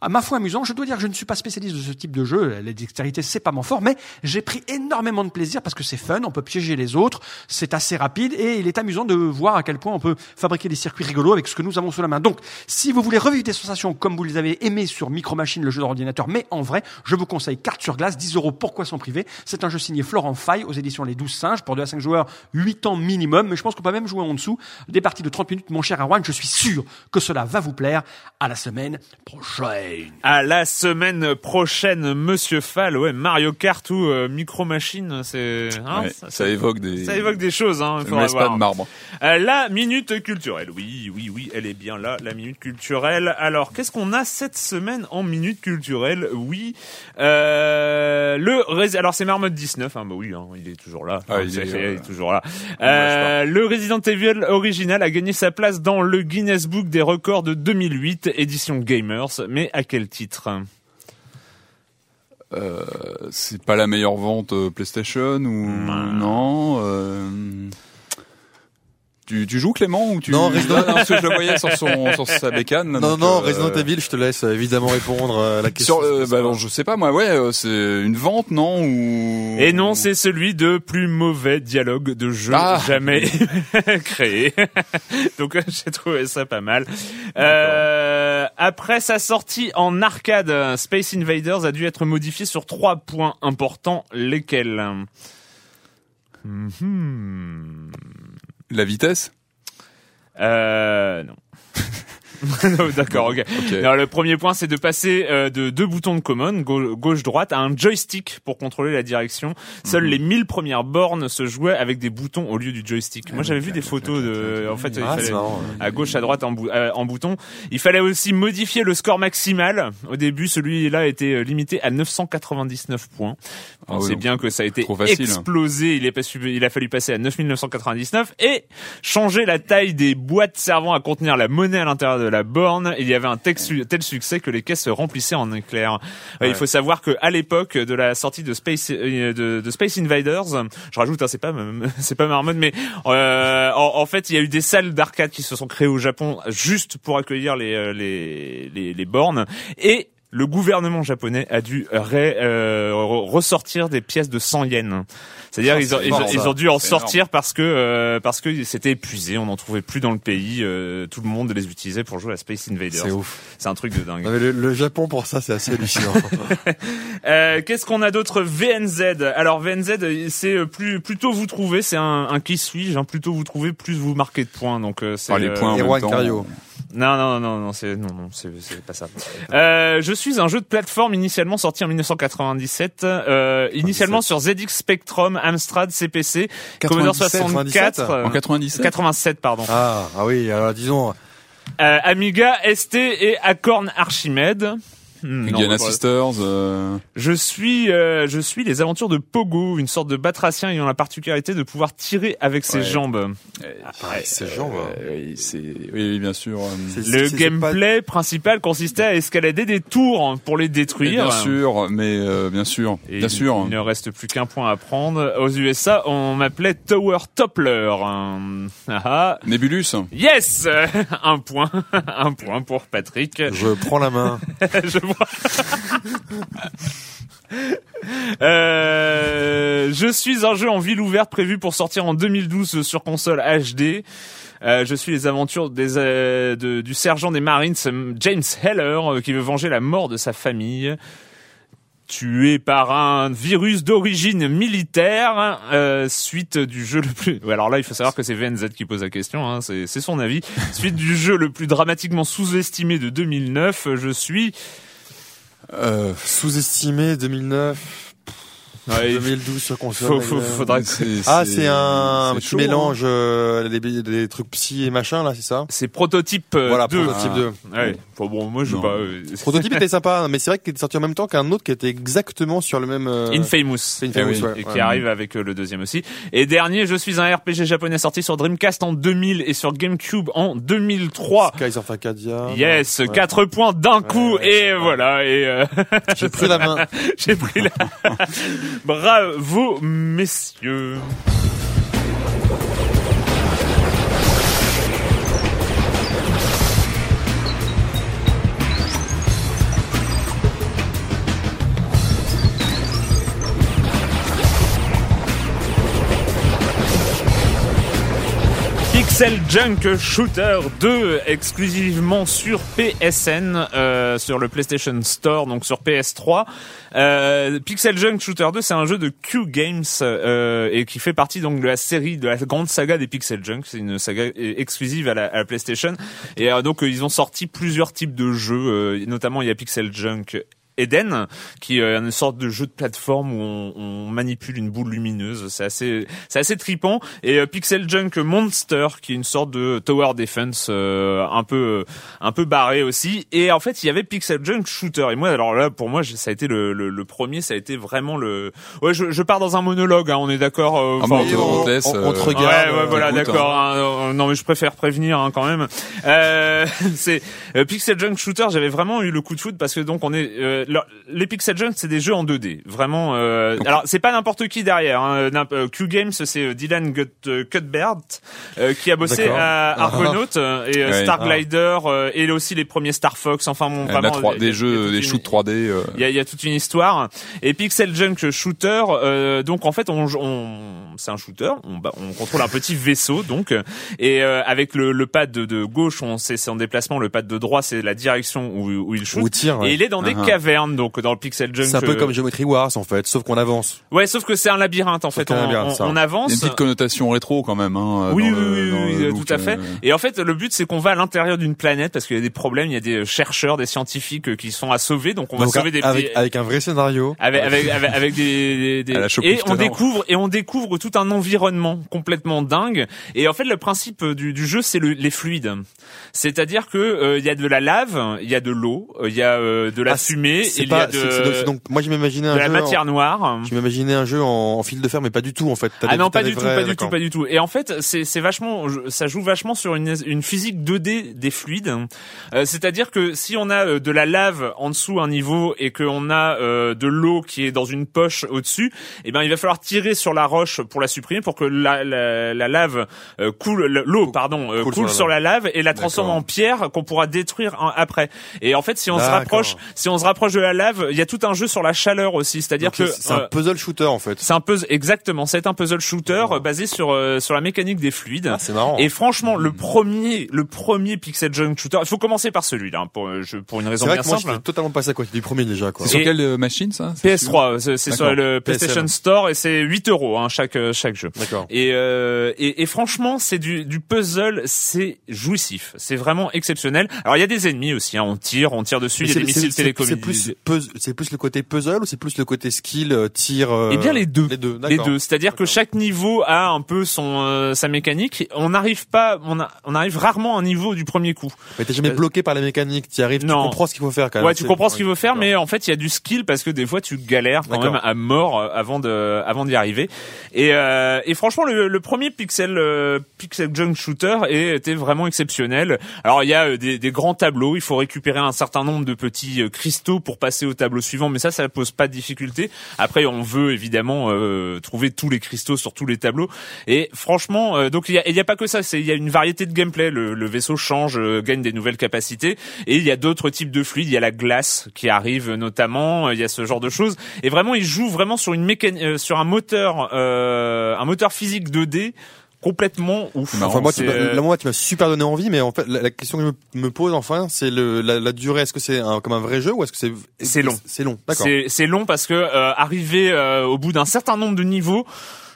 Speaker 5: à ma foi amusant. Je dois dire que je ne suis pas spécialiste de ce type de jeu. La dextérité, c'est pas mon fort, mais j'ai pris énormément de plaisir parce que c'est fun, on peut piéger les autres, c'est assez rapide et il est amusant de voir à quel point on peut fabriquer des circuits rigolos avec ce que nous avons sous la main. Donc, si vous voulez revivre des sensations comme vous les avez aimées sur Micro Machine, le jeu d'ordinateur, mais en vrai, je vous conseille Carte sur glace, 10 euros, pourquoi son privé. C'est un jeu signé Florent Faille aux éditions Les 12 Singes pour 2 à 5 joueurs, 8 ans minimum, mais je pense qu'on peut même jouer en dessous. Des parties de 30 minutes, mon cher Erwan, je suis sûr que cela va vous plaire. À la semaine prochaine.
Speaker 1: À la semaine prochaine, Monsieur Fall, ouais, Mario Kart ou euh, Micro Machine, c'est, hein,
Speaker 3: Ouais, ça évoque des.
Speaker 1: ça évoque des choses, hein,
Speaker 3: Ça
Speaker 1: faudra
Speaker 3: laisse pas
Speaker 1: voir.
Speaker 3: de marbre.
Speaker 1: Euh, la minute culturelle. Oui, oui, oui, elle est bien là, la minute culturelle. Alors, qu'est-ce qu'on a cette semaine en minute culturelle? Oui, euh, le alors c'est Marmotte 19. Hein, bah oui, hein, il est toujours là.
Speaker 3: Ah, il est, euh,
Speaker 1: il est toujours là. Euh, le Resident Evil original a gagné sa place dans le Guinness Book des records de 2008, édition Gamers. Mais à quel titre?
Speaker 3: Euh, c'est pas la meilleure vente euh, PlayStation ou non euh, tu, tu joues Clément ou tu
Speaker 2: Non, Resident-
Speaker 3: Ah, parce que je le voyais sur son sur sa bécane.
Speaker 2: Non,
Speaker 3: donc,
Speaker 2: non,
Speaker 3: euh,
Speaker 2: Resident Evil, je te laisse évidemment répondre à la question.
Speaker 3: Sur, euh, bah, non, je sais pas moi, ouais, c'est une vente, non ou
Speaker 1: Et non, c'est celui de plus mauvais dialogue de jeu
Speaker 3: Ah.
Speaker 1: jamais [LAUGHS] créé. [LAUGHS] Donc j'ai trouvé ça pas mal. Euh, après sa sortie en arcade, Space Invaders a dû être modifié sur trois points importants, lesquels? Mhm.
Speaker 3: la vitesse?
Speaker 1: Euh, non. [LAUGHS] [LAUGHS] D'accord, ok.
Speaker 3: Ok.
Speaker 1: Alors, le premier point, c'est de passer euh, de deux boutons de commande, gau- gauche-droite, à un joystick pour contrôler la direction. Seules les 1000 premières bornes se jouaient avec des boutons au lieu du joystick. Moi, j'avais vu des photos de... En fait, il
Speaker 2: Ah, c'est
Speaker 1: fallait à gauche, à droite en, bou- euh, en bouton. Il fallait aussi modifier le score maximal. Au début, celui-là était euh, limité à 999 points.
Speaker 3: Ah
Speaker 1: On
Speaker 3: oui,
Speaker 1: sait
Speaker 3: donc
Speaker 1: bien que ça a été
Speaker 3: facile.
Speaker 1: explosé. Il, est pas il a fallu passer à 9999 et changer la taille des boîtes servant à contenir la monnaie à l'intérieur de la borne. Il y avait un tel, su- tel succès que les caisses se remplissaient en éclairs. Euh, Il faut savoir que à l'époque de la sortie de Space euh, de, de Space Invaders, je rajoute, hein, c'est pas [LAUGHS] c'est pas Marmot, mais euh, en, en fait, il y a eu des salles d'arcade qui se sont créées au Japon juste pour accueillir les les, les, les bornes et le gouvernement japonais a dû ré- euh, re- ressortir des pièces de 100 yens. C'est-à-dire
Speaker 3: Ah,
Speaker 1: ils, ont, ils, ils dû en sortir parce que euh, parce que c'était épuisé, on n'en trouvait plus dans le pays. euh, tout le monde les utilisait pour jouer à Space Invaders.
Speaker 2: C'est ouf.
Speaker 1: C'est un truc de dingue.
Speaker 2: Non, mais le, le Japon pour ça, c'est assez hallucinant. [LAUGHS]
Speaker 1: Euh, Qu'est-ce qu'on a d'autre? VNZ. Alors VNZ, c'est plus plutôt vous trouvez, c'est un, un qui suis-je. Hein, plutôt vous trouvez, plus vous marquez de points. Donc euh, c'est
Speaker 3: Par les
Speaker 1: euh,
Speaker 3: points en même temps.
Speaker 2: Cario.
Speaker 1: Non, non, non, non, c'est non, non, c'est c'est pas ça. Euh, je suis un jeu de plateforme initialement sorti en 1997, euh, initialement sur ZX Spectrum, Amstrad, CPC, Commodore
Speaker 2: 97,
Speaker 1: 64,
Speaker 3: En
Speaker 1: euh,
Speaker 3: 97
Speaker 1: 87 pardon,
Speaker 2: Ah, ah oui, alors disons,
Speaker 1: euh, Amiga, ST et Acorn Archimède. Hmm, non,
Speaker 3: Indiana Sisters. euh,
Speaker 1: Je suis, euh, je suis les aventures de Pogo, une sorte de batracien ayant la particularité de pouvoir tirer avec ses
Speaker 3: Ouais.
Speaker 1: jambes.
Speaker 2: C'est genre.
Speaker 3: euh, oui, c'est oui, oui, bien sûr. euh,
Speaker 1: Le gameplay principal consistait à escalader des tours pour les
Speaker 3: mais
Speaker 1: détruire.
Speaker 3: Bien sûr, mais euh, bien sûr,
Speaker 1: Et
Speaker 3: bien
Speaker 1: il-
Speaker 3: sûr.
Speaker 1: Il ne reste plus qu'un point à prendre. Aux USA, on m'appelait Tower Toppler. Ah, ah.
Speaker 3: Nébulus.
Speaker 1: Yes [LAUGHS] Un point. [LAUGHS] Un point pour Patrick.
Speaker 2: Je prends la main. [LAUGHS]
Speaker 1: je Euh, je suis un jeu en ville ouverte prévu pour sortir en 2012 sur console HD. Euh, je suis les aventures euh, du sergent des Marines James Heller qui veut venger la mort de sa famille. Tué par un virus d'origine militaire, suite du jeu le plus. Alors là, il faut savoir que c'est VNZ qui pose la question, hein, c'est son avis. Suite du jeu le plus dramatiquement sous-estimé de 2009, je suis
Speaker 2: Euh, sous-estimé 2009,
Speaker 1: Ouais,
Speaker 2: 2012 sur console.
Speaker 1: faut, faut,
Speaker 2: euh,
Speaker 1: faudra que-
Speaker 2: Ah, c'est un
Speaker 3: chaud,
Speaker 2: mélanges euh, des, des trucs psy et machin là, c'est ça
Speaker 1: C'est prototype euh,
Speaker 2: Voilà,
Speaker 1: 2.
Speaker 2: prototype
Speaker 3: Ah.
Speaker 2: 2.
Speaker 1: Ouais. Bon, bon, moi je sais pas. euh,
Speaker 2: Prototype [LAUGHS] était sympa, mais c'est vrai qu'il était sorti en même temps qu'un autre qui était exactement sur le même. euh,
Speaker 1: Infamous.
Speaker 2: Infamous,
Speaker 3: Eh oui.
Speaker 2: ouais.
Speaker 1: Et
Speaker 2: ouais.
Speaker 1: qui arrive avec euh, le deuxième aussi. Et dernier, je suis un RPG japonais sorti sur Dreamcast en 2000 et sur GameCube en 2003.
Speaker 2: Skies of Arcadia.
Speaker 1: Yes,
Speaker 2: Ouais.
Speaker 1: quatre points d'un coup
Speaker 2: ouais,
Speaker 1: et voilà et euh,
Speaker 2: J'ai pris la main. [LAUGHS]
Speaker 1: j'ai pris la [LAUGHS] bravo messieurs. Pixel Junk Shooter 2 exclusivement sur PSN euh, sur le PlayStation Store donc sur PS3 euh, Pixel Junk Shooter 2 c'est un jeu de Q Games euh, et qui fait partie donc de la série de la grande saga des Pixel Junk. C'est une saga euh, exclusive à la, à la PlayStation. Et donc ils ont sorti plusieurs types de jeux notamment il y a Pixel Junk Eden, qui est une sorte de jeu de plateforme où on, on manipule une boule lumineuse. C'est assez, c'est assez tripant. Et euh, Pixel Junk Monster, qui est une sorte de tower defense euh, un peu, un peu barré aussi. Et en fait, il y avait Pixel Junk Shooter. Et moi, alors là, pour moi, j'ai- ça a été le, le, le premier. Ça a été vraiment le. Ouais, je, je pars dans un monologue. Hein, on est d'accord. euh,
Speaker 3: Ah
Speaker 1: enfin,
Speaker 3: on
Speaker 2: on,
Speaker 3: laisse,
Speaker 2: on- on te
Speaker 3: euh,
Speaker 2: regarde.
Speaker 1: Ouais, ouais,
Speaker 2: euh,
Speaker 1: voilà, d'accord. hein, euh, non, mais je préfère prévenir hein, quand même. Euh, [LAUGHS] c'est euh, Pixel Junk Shooter. J'avais vraiment eu le coup de foot parce que donc on est euh, les Pixel Junk, c'est des jeux en 2D, vraiment. Euh, alors c'est pas n'importe qui derrière. Hein, euh, Q Games, c'est euh, Dylan euh, Cuthbert euh, qui a bossé à
Speaker 2: Ah.
Speaker 1: Argonaut et
Speaker 3: Ouais.
Speaker 1: Star Glider euh, et aussi les premiers Star Fox. Enfin bon,
Speaker 3: la
Speaker 1: vraiment.
Speaker 3: 3
Speaker 1: il y a- il y
Speaker 3: des
Speaker 1: a
Speaker 3: jeux, des shoots 3D. euh,
Speaker 1: il y a, y a toute une histoire. Et Pixel Junk Shooter, euh, donc en fait, on, on c'est un shooter. On, bah, on contrôle un petit vaisseau, donc, et euh, avec le, le pad de, de gauche, on c'est en déplacement. Le pad de droit, c'est la direction où, où il shoot.
Speaker 2: Tire. ouais.
Speaker 1: Et il est dans des
Speaker 3: Ah ah.
Speaker 1: cavernes, donc dans le Pixel Junk.
Speaker 2: C'est un peu
Speaker 1: euh,
Speaker 2: comme Geometry Wars en fait, sauf qu'on avance.
Speaker 1: Ouais, sauf que c'est un labyrinthe en
Speaker 2: Sauf
Speaker 1: fait. On,
Speaker 2: labyrinthe,
Speaker 1: on-
Speaker 2: ça.
Speaker 1: on
Speaker 3: Il y a
Speaker 1: avance.
Speaker 3: une petite connotation rétro quand même. Hein,
Speaker 1: Oui,
Speaker 3: dans
Speaker 1: oui,
Speaker 3: le-
Speaker 1: oui,
Speaker 3: dans
Speaker 1: oui,
Speaker 3: le
Speaker 1: tout à fait.
Speaker 3: euh,
Speaker 1: Et en fait, le but, c'est qu'on va à l'intérieur d'une planète parce qu'il y a des problèmes, il y a des chercheurs, des scientifiques euh, qui sont à sauver, donc on va
Speaker 2: Donc,
Speaker 1: sauver des
Speaker 2: avec, avec un vrai scénario.
Speaker 1: avec avec avec, avec des, des- des- [LAUGHS] et on découvre et on découvre tout un environnement complètement dingue et en fait le principe du, du jeu c'est le, les fluides c'est-à-dire que euh, il y a de la lave il y a de l'eau euh, il y a euh, de la
Speaker 2: Ah,
Speaker 1: fumée
Speaker 2: C'est
Speaker 1: il y
Speaker 2: pas.
Speaker 1: a de,
Speaker 2: donc, moi, je m'imaginais
Speaker 1: de
Speaker 2: un
Speaker 1: la
Speaker 2: jeu.
Speaker 1: matière
Speaker 2: en-
Speaker 1: noire
Speaker 2: Je m'imaginais un jeu en, en fil de fer, mais pas du tout en fait.
Speaker 1: Ah
Speaker 2: des-
Speaker 1: non pas du tout pas du tout pas du tout et en fait c'est c'est vachement ça joue vachement sur une une physique 2D des fluides Euh, c'est-à-dire que si on a euh, de la lave en dessous un niveau et qu'on a euh, de l'eau qui est dans une poche au-dessus eh ben il va falloir tirer sur la roche pour la supprimer pour que la la, la lave euh, coule l'eau pardon euh,
Speaker 2: Coule sur
Speaker 1: sur
Speaker 2: la
Speaker 1: la lave et la transforme en pierre qu'on pourra détruire après et en fait si on se rapproche si on se rapproche de la lave il y a tout un jeu sur la chaleur aussi c'est-à-dire que
Speaker 2: c'est- un
Speaker 1: euh,
Speaker 2: puzzle shooter en fait.
Speaker 1: c'est un puzzle exactement, c'est un puzzle shooter euh, basé sur euh, sur la mécanique des fluides.
Speaker 2: Ah, c'est marrant.
Speaker 1: Et franchement, le premier le premier pixel junk shooter, il faut commencer par celui-là hein, pour euh, je- pour une raison
Speaker 2: C'est vrai
Speaker 1: bien
Speaker 2: que moi, je
Speaker 1: simple.
Speaker 2: suis totalement passé à côté du premier déjà quoi.
Speaker 3: C'est sur quelle euh, machine ça C'est sur-
Speaker 1: PS3, c'est sur le PlayStation
Speaker 2: PSN.
Speaker 1: Store et c'est 8 euros hein, chaque chaque jeu.
Speaker 2: D'accord.
Speaker 1: Et, euh, et, et franchement, c'est du, du puzzle, c'est jouissif, c'est vraiment exceptionnel. Alors il y a des ennemis aussi, hein, on tire, on tire dessus, il y a
Speaker 2: C'est-
Speaker 1: des missiles télécommunications.
Speaker 2: C'est plus plus c'est plus le côté puzzle ou c'est plus le côté skill euh, tir euh,
Speaker 1: Eh bien les deux.
Speaker 2: Les deux,
Speaker 1: Les deux, c'est-à-dire que chaque niveau a un peu son euh, sa mécanique. On n'arrive pas, on, a- on arrive rarement à un niveau du premier coup.
Speaker 2: Mais t'es jamais
Speaker 1: Euh,
Speaker 2: bloqué par la mécanique, tu arrives, tu
Speaker 1: non.
Speaker 2: comprends ce qu'il faut faire quand même.
Speaker 1: Ouais, tu comprends ce qu'il veut faire, mais en fait, il y a du skill parce que des fois, tu galères quand même à mort avant de, avant d'y arriver. Et, euh, et franchement, le, le premier pixel, euh, pixel junk shooter était vraiment exceptionnel. Alors, il y a des, des grands tableaux. Il faut récupérer un certain nombre de petits cristaux pour passer au tableau suivant, mais ça, ça pose pas de difficulté. Après, on veut évidemment euh, trouver tous les cristaux sur tous les tableaux. Et franchement, euh, donc il y a, y a pas que ça. C'est il y a une variété de gameplay. Le, le vaisseau change, euh, gagne des nouvelles capacités. Et il y a d'autres types de fluides. Il y a la glace qui arrive notamment. Il y a ce genre de choses. Et vraiment, il joue vraiment sur une mécanique, sur un moteur, euh, un moteur physique 2D complètement ouf.
Speaker 2: Enfin, moi, tu
Speaker 1: euh,
Speaker 2: là, moi, tu m'as super donné envie, mais en fait, la, la question que je me, me pose, enfin, c'est le, la, la durée. Est-ce que c'est un, comme un vrai jeu ou est-ce que c'est
Speaker 1: C'est long.
Speaker 2: C'est long, d'accord.
Speaker 1: C'est c'est long parce que euh, arrivé euh, au bout d'un certain nombre de niveaux,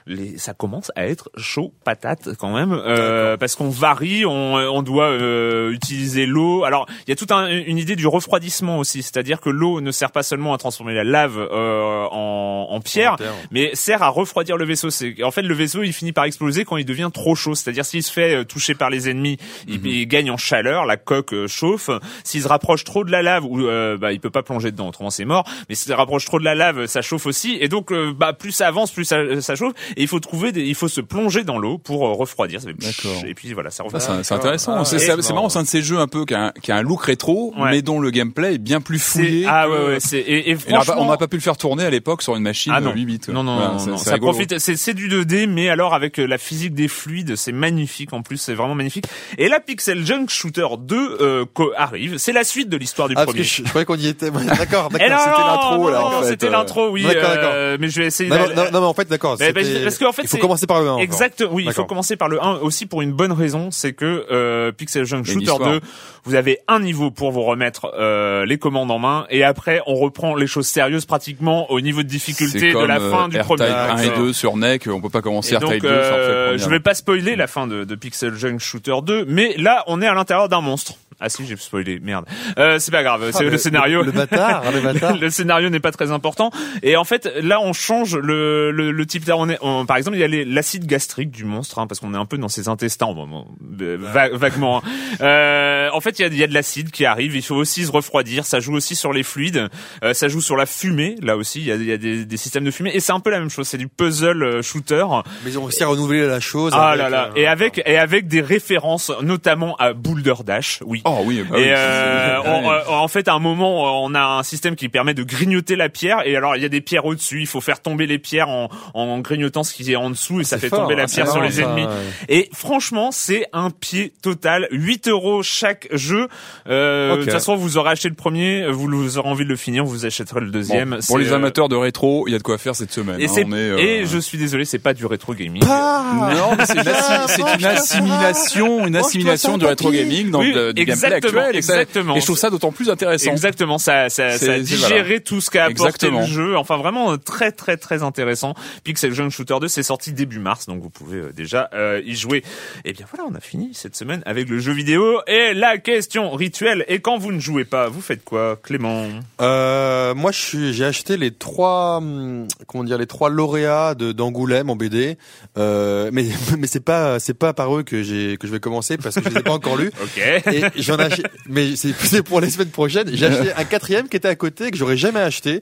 Speaker 1: les, ça commence à être chaud patate quand même euh, parce qu'on varie, on, on doit euh, utiliser l'eau. Alors il y a toute un, une idée du refroidissement aussi, c'est-à-dire que l'eau ne sert pas seulement à transformer la lave euh, en, en pierre,
Speaker 2: En
Speaker 1: mais sert à refroidir le vaisseau. C'est en fait le vaisseau il finit par exploser quand il devient trop chaud, c'est-à-dire s'il se fait euh, toucher par les ennemis, il, il gagne en chaleur, la coque euh, chauffe. S'il se rapproche trop de la lave, ou euh, bah il peut pas plonger dedans, autrement c'est mort. Mais s'il se rapproche trop de la lave, ça chauffe aussi, et donc bah plus ça avance, plus ça, ça chauffe. Et il faut trouver, des, il faut se plonger dans l'eau pour euh, refroidir.
Speaker 3: D'accord.
Speaker 1: Et puis voilà, ça
Speaker 3: Ah,
Speaker 1: refroidit.
Speaker 3: c'est c'est intéressant.
Speaker 2: Ah,
Speaker 3: c'est marrant, c'est un de ces jeux un peu qui a un, qui a un look rétro,
Speaker 1: Ouais.
Speaker 3: mais dont le gameplay est bien plus fouillé.
Speaker 1: ah ouais, ouais, c'est et, et
Speaker 3: Et on n'a pas-
Speaker 1: franchement,
Speaker 3: on n'a pas pu le faire tourner à l'époque sur une machine
Speaker 1: Ah non.
Speaker 3: 8 bits. quoi.
Speaker 1: Non, non,
Speaker 3: Voilà,
Speaker 1: non,
Speaker 3: c'est-
Speaker 1: non.
Speaker 3: c'est
Speaker 1: ça
Speaker 3: rigolo.
Speaker 1: profite. C'est c'est du 2D, mais alors avec euh, la physique des fluides, c'est magnifique en plus, c'est vraiment magnifique. Et la Pixel Junk Shooter 2 euh, arrive, c'est la suite de l'histoire du
Speaker 2: Ah, parce
Speaker 1: premier.
Speaker 2: que je, je croyais qu'on y était. D'accord,
Speaker 1: Eh
Speaker 2: d'accord,
Speaker 1: non,
Speaker 2: c'était l'intro, là.
Speaker 1: C'était
Speaker 2: euh.
Speaker 1: l'intro, oui.
Speaker 2: D'accord, d'accord.
Speaker 1: euh, mais je vais essayer.
Speaker 2: Non, mais en fait, d'accord.
Speaker 1: Parce qu'en fait,
Speaker 2: il faut commencer par le 1.
Speaker 1: Exact. Oui, il faut commencer par le 1 aussi pour une bonne raison, c'est que euh, Pixel Junk Shooter
Speaker 3: histoire.
Speaker 1: 2, vous avez un niveau pour vous remettre euh, les commandes en main, et après on reprend les choses sérieuses pratiquement au niveau de difficulté de la fin
Speaker 3: euh,
Speaker 1: du premier.
Speaker 3: 1 et
Speaker 1: D'accord.
Speaker 3: 2 sur NEC, on peut pas commencer
Speaker 1: donc,
Speaker 3: 2 sur
Speaker 1: euh,
Speaker 3: le
Speaker 1: je vais pas spoiler la fin de, de Pixel Junk Shooter 2, mais là, on est à l'intérieur d'un monstre. Ah si, j'ai spoilé, merde. Euh, c'est pas grave, c'est
Speaker 2: Ah,
Speaker 1: le,
Speaker 2: le-
Speaker 1: scénario.
Speaker 2: le bâtard, le bâtard. [LAUGHS]
Speaker 1: le scénario n'est pas très important. Et en fait, là, on change le, le, le type. On est, on- par exemple, il y a l'acide gastrique du monstre, hein, parce qu'on est un peu dans ses intestins, bon, bon, euh, va- vaguement. hein. [LAUGHS] Euh, en fait, il y a, il y a de l'acide qui arrive. Il faut aussi se refroidir. Ça joue aussi sur les fluides. Euh, ça joue sur la fumée. Là aussi, il y a, il y a des, des systèmes de fumée. Et c'est un peu la même chose. C'est du puzzle euh, shooter.
Speaker 2: Mais ils ont réussi à renouveler la chose.
Speaker 1: Ah
Speaker 2: avec,
Speaker 1: là là.
Speaker 2: euh,
Speaker 1: Et avec et avec des références, notamment à Boulder Dash. Oui.
Speaker 3: Oh oui, bah oui,
Speaker 1: Et euh, on- euh, en fait, à un moment, on a un système qui permet de grignoter la pierre. Et alors, il y a des pierres au-dessus. Il faut faire tomber les pierres en, en grignotant ce qui est en dessous, et ça fait
Speaker 2: fort,
Speaker 1: tomber la pierre sur les
Speaker 2: ça,
Speaker 1: ennemis.
Speaker 2: ouais.
Speaker 1: Et franchement, c'est un pied total. 8 euros chaque jeu. Euh. De toute façon, vous aurez acheté le premier, vous, vous aurez envie de le finir, vous achèterez le
Speaker 3: Bon,
Speaker 1: deuxième.
Speaker 3: pour les
Speaker 1: euh,
Speaker 3: amateurs de rétro, il y a de quoi faire cette semaine.
Speaker 1: Et,
Speaker 3: hein, on est, euh,
Speaker 1: et je suis désolé, c'est pas du rétro gaming.
Speaker 3: Non, mais c'est une, assi- c'est une assimilation, une assimilation du rétro gaming dans
Speaker 1: Oui,
Speaker 3: le, du gameplay actuel. Et,
Speaker 1: exactement.
Speaker 3: et je trouve ça d'autant plus intéressant.
Speaker 1: Exactement, ça, ça, ça a digéré
Speaker 3: voilà.
Speaker 1: tout ce qu'a apporté le jeu. Enfin, vraiment euh, très très très intéressant. Pixel Junk Shooter 2, c'est sorti début mars, donc vous pouvez euh, déjà euh, y jouer. Et bien voilà, on a fini cette semaine avec le jeu vidéo. Et la question rituelle, et quand vous ne jouez pas, vous faites quoi, Clément?
Speaker 2: Euh, moi, j'ai acheté les trois, hum, comment dire, les trois lauréats d'Angoulême en BD. Euh, mais [LAUGHS] mais c'est pas c'est pas par eux que j'ai que je vais commencer parce que je les ai pas encore lus. [LAUGHS]
Speaker 1: Ok.
Speaker 2: Et j'en ai mais c'est c'est pour les semaines prochaines. J'ai acheté un quatrième qui était à côté que j'aurais jamais acheté.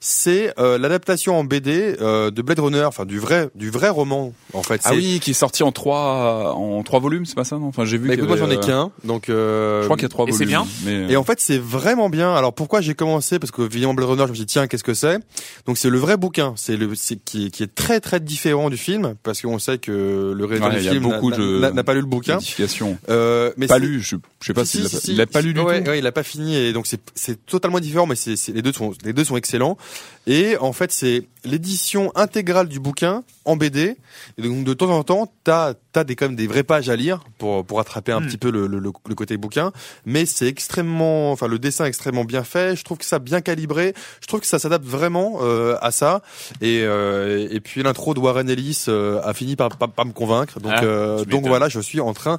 Speaker 2: C'est euh, l'adaptation en BD euh, de Blade Runner, enfin du vrai du vrai roman en fait.
Speaker 3: Ah oui, qui est sorti en trois en trois volumes, c'est pas ça non? Enfin, j'ai vu.
Speaker 2: Bah,
Speaker 3: qu'il y
Speaker 2: écoute, moi j'en ai
Speaker 3: euh,
Speaker 2: qu'un, donc. Euh,
Speaker 3: Je crois qu'il y a trois
Speaker 1: Et c'est
Speaker 3: volumes.
Speaker 1: bien
Speaker 3: Mais
Speaker 2: Et en fait, c'est vraiment bien. Alors pourquoi j'ai commencé? Parce que évidemment Blade Runner, je me suis dit tiens, qu'est-ce que c'est? Donc c'est le vrai bouquin, c'est le c'est qui, est- qui est très très différent du film parce qu'on sait que le réalisateur
Speaker 3: Ouais,
Speaker 2: du film n'a-
Speaker 3: beaucoup de-
Speaker 2: n'a n'a pas lu le bouquin.
Speaker 3: modification.
Speaker 2: Euh, mais
Speaker 3: Pas
Speaker 2: c'est-
Speaker 3: lu, je, je sais pas
Speaker 2: Si,
Speaker 3: s'il
Speaker 2: si,
Speaker 3: pas-
Speaker 2: si,
Speaker 3: il l'a pas
Speaker 2: si.
Speaker 3: lu du
Speaker 2: ouais,
Speaker 3: tout.
Speaker 2: Ouais, il a pas fini et donc c'est c'est totalement différent, mais c'est c'est- les deux sont les deux sont excellents. Et en fait, c'est l'édition intégrale du bouquin en BD. Et donc de temps en temps, t'as as des quand même des vraies pages à lire pour pour attraper un
Speaker 1: Hmm.
Speaker 2: petit peu le, le, le- côté bouquin. Mais c'est extrêmement, enfin le dessin est extrêmement bien fait. Je trouve que ça bien calibré. Je trouve que ça s'adapte vraiment euh, à ça. Et euh, et puis l'intro de Warren Ellis euh, a fini par, par, par me convaincre. Donc
Speaker 1: Ah,
Speaker 2: euh, donc voilà, je suis en train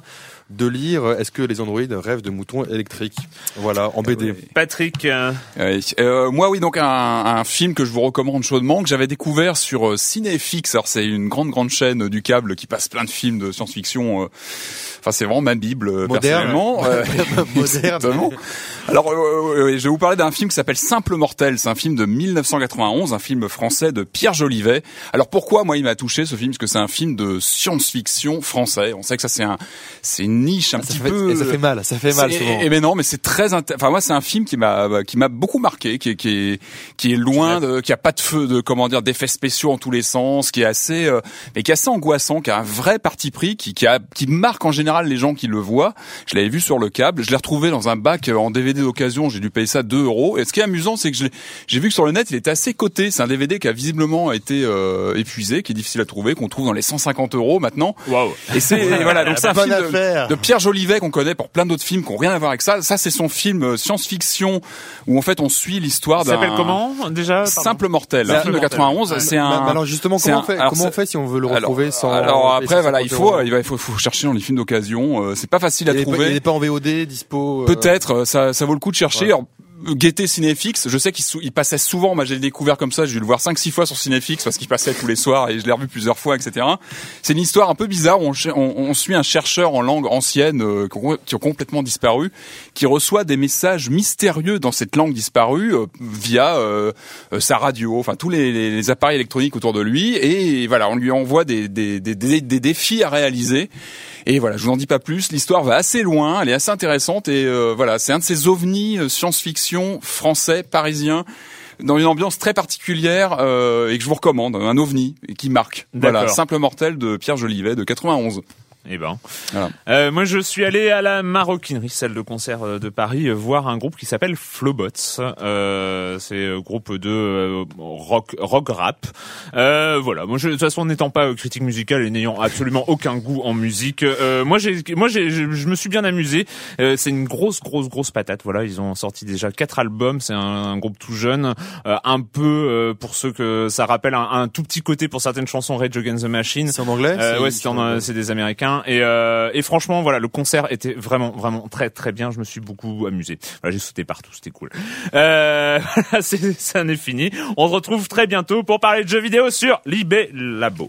Speaker 2: de lire. Est-ce que les androïdes rêvent de moutons électriques Voilà, en BD.
Speaker 1: Patrick, euh.
Speaker 3: Euh, moi, oui, donc un, un film que je vous recommande chaudement, que j'avais découvert sur euh, Cinéfix. Alors, c'est une grande, grande chaîne du câble qui passe plein de films de science-fiction. euh, Enfin, c'est vraiment ma bible, euh,
Speaker 2: Moderne.
Speaker 3: personnellement. [LAUGHS] Euh, [LAUGHS]
Speaker 2: Moderne.
Speaker 3: Exactement. Alors, euh, euh, euh, je vais vous parler d'un film qui s'appelle Simple Mortel. C'est un film de 1991, un film français de Pierre Jolivet. Alors, pourquoi moi il m'a touché ce film? Parce que c'est un film de science-fiction français. On sait que ça c'est un, c'est une niche un
Speaker 2: Ça
Speaker 3: petit
Speaker 2: fait,
Speaker 3: peu.
Speaker 2: et ça fait mal, ça fait mal souvent.
Speaker 3: Et, mais non, mais c'est très inté- enfin moi c'est un film qui m'a bah, qui m'a beaucoup marqué, qui est qui est qui est loin de qui a pas de feu de comment dire d'effets spéciaux en tous les sens, qui est assez euh, mais qui est assez angoissant, qui a un vrai parti pris, qui qui a qui marque en général les gens qui le voient. Je l'avais vu sur le câble, je l'ai retrouvé dans un bac euh, en DVD d'occasion, j'ai dû payer ça 2 euros. Et ce qui est amusant, c'est que j'ai vu que sur le net il était assez coté. C'est un DVD qui a visiblement été euh, épuisé, qui est difficile à trouver, qu'on trouve dans les 150 euros maintenant.
Speaker 1: waouh.
Speaker 3: Et c'est voilà donc c'est un film de- Pierre Jolivet qu'on connaît pour plein d'autres films qui ont rien à voir avec ça. Ça, c'est son film euh, science-fiction où en fait on suit l'histoire
Speaker 1: Ça
Speaker 3: d'un
Speaker 1: s'appelle comment déjà pardon
Speaker 3: Simple Mortel, un film de
Speaker 1: Mortel.
Speaker 3: 91.
Speaker 1: Ah,
Speaker 3: C'est
Speaker 2: Mais-
Speaker 3: un.
Speaker 2: mais alors justement, comment
Speaker 3: un-
Speaker 2: on fait
Speaker 3: alors
Speaker 2: Comment on fait si on veut le
Speaker 3: alors,
Speaker 2: retrouver sans
Speaker 3: alors après voilà, il
Speaker 2: 150
Speaker 3: faut il va il faut, faut chercher dans les films d'occasion. euh, c'est pas facile à trouver.
Speaker 2: Il n'est pas en VOD, dispo.
Speaker 3: Peut-être, ça, ça vaut le coup de chercher.
Speaker 2: Ouais.
Speaker 3: Alors, Guetter Cinéfix, je sais qu'il passait souvent, moi j'ai découvert comme ça, j'ai dû le voir 5-6 fois sur Cinéfix parce qu'il passait tous les soirs et je l'ai revu plusieurs fois, etc. C'est une histoire un peu bizarre on, on- on suit un chercheur en langue ancienne euh, qui ont complètement disparu, qui reçoit des messages mystérieux dans cette langue disparue euh, via euh, euh, sa radio, enfin tous les, les- les appareils électroniques autour de lui et voilà, on lui envoie des, des, des, des- des défis à réaliser. Et voilà, je vous en dis pas plus. L'histoire va assez loin, elle est assez intéressante et euh, voilà, c'est un de ces ovnis euh, science-fiction français, parisien, dans une ambiance très particulière euh, et que je vous recommande, un ovni qui marque. Voilà. Simple mortel de Pierre Jolivet de 91.
Speaker 1: Eh ben.
Speaker 3: Voilà.
Speaker 1: Euh, moi, je suis allé à la maroquinerie, salle de concert euh, de Paris, euh, voir un groupe qui s'appelle Flowbots. Euh, c'est un groupe de euh, rock, rock rap. Euh, voilà. Moi, je, de toute façon, n'étant pas euh, critique musicale et n'ayant absolument aucun goût en musique, euh, moi, j'ai, moi, j'ai, je, je me suis bien amusé. Euh, c'est une grosse, grosse, grosse patate. Voilà, ils ont sorti déjà quatre albums. C'est un, un groupe tout jeune, euh, un peu euh, pour ceux que ça rappelle un, un tout petit côté pour certaines chansons Rage Against the Machine.
Speaker 2: C'est en anglais
Speaker 1: Euh,
Speaker 2: c'est-
Speaker 1: ouais, c'était en- c'est des Américains et, euh, et franchement voilà le concert était vraiment vraiment très très bien. Je me suis beaucoup amusé. J'ai sauté partout, c'était cool. Euh, [LAUGHS] voilà, c'est ça en est fini. On se retrouve très bientôt pour parler de jeux vidéo sur Libé Labo.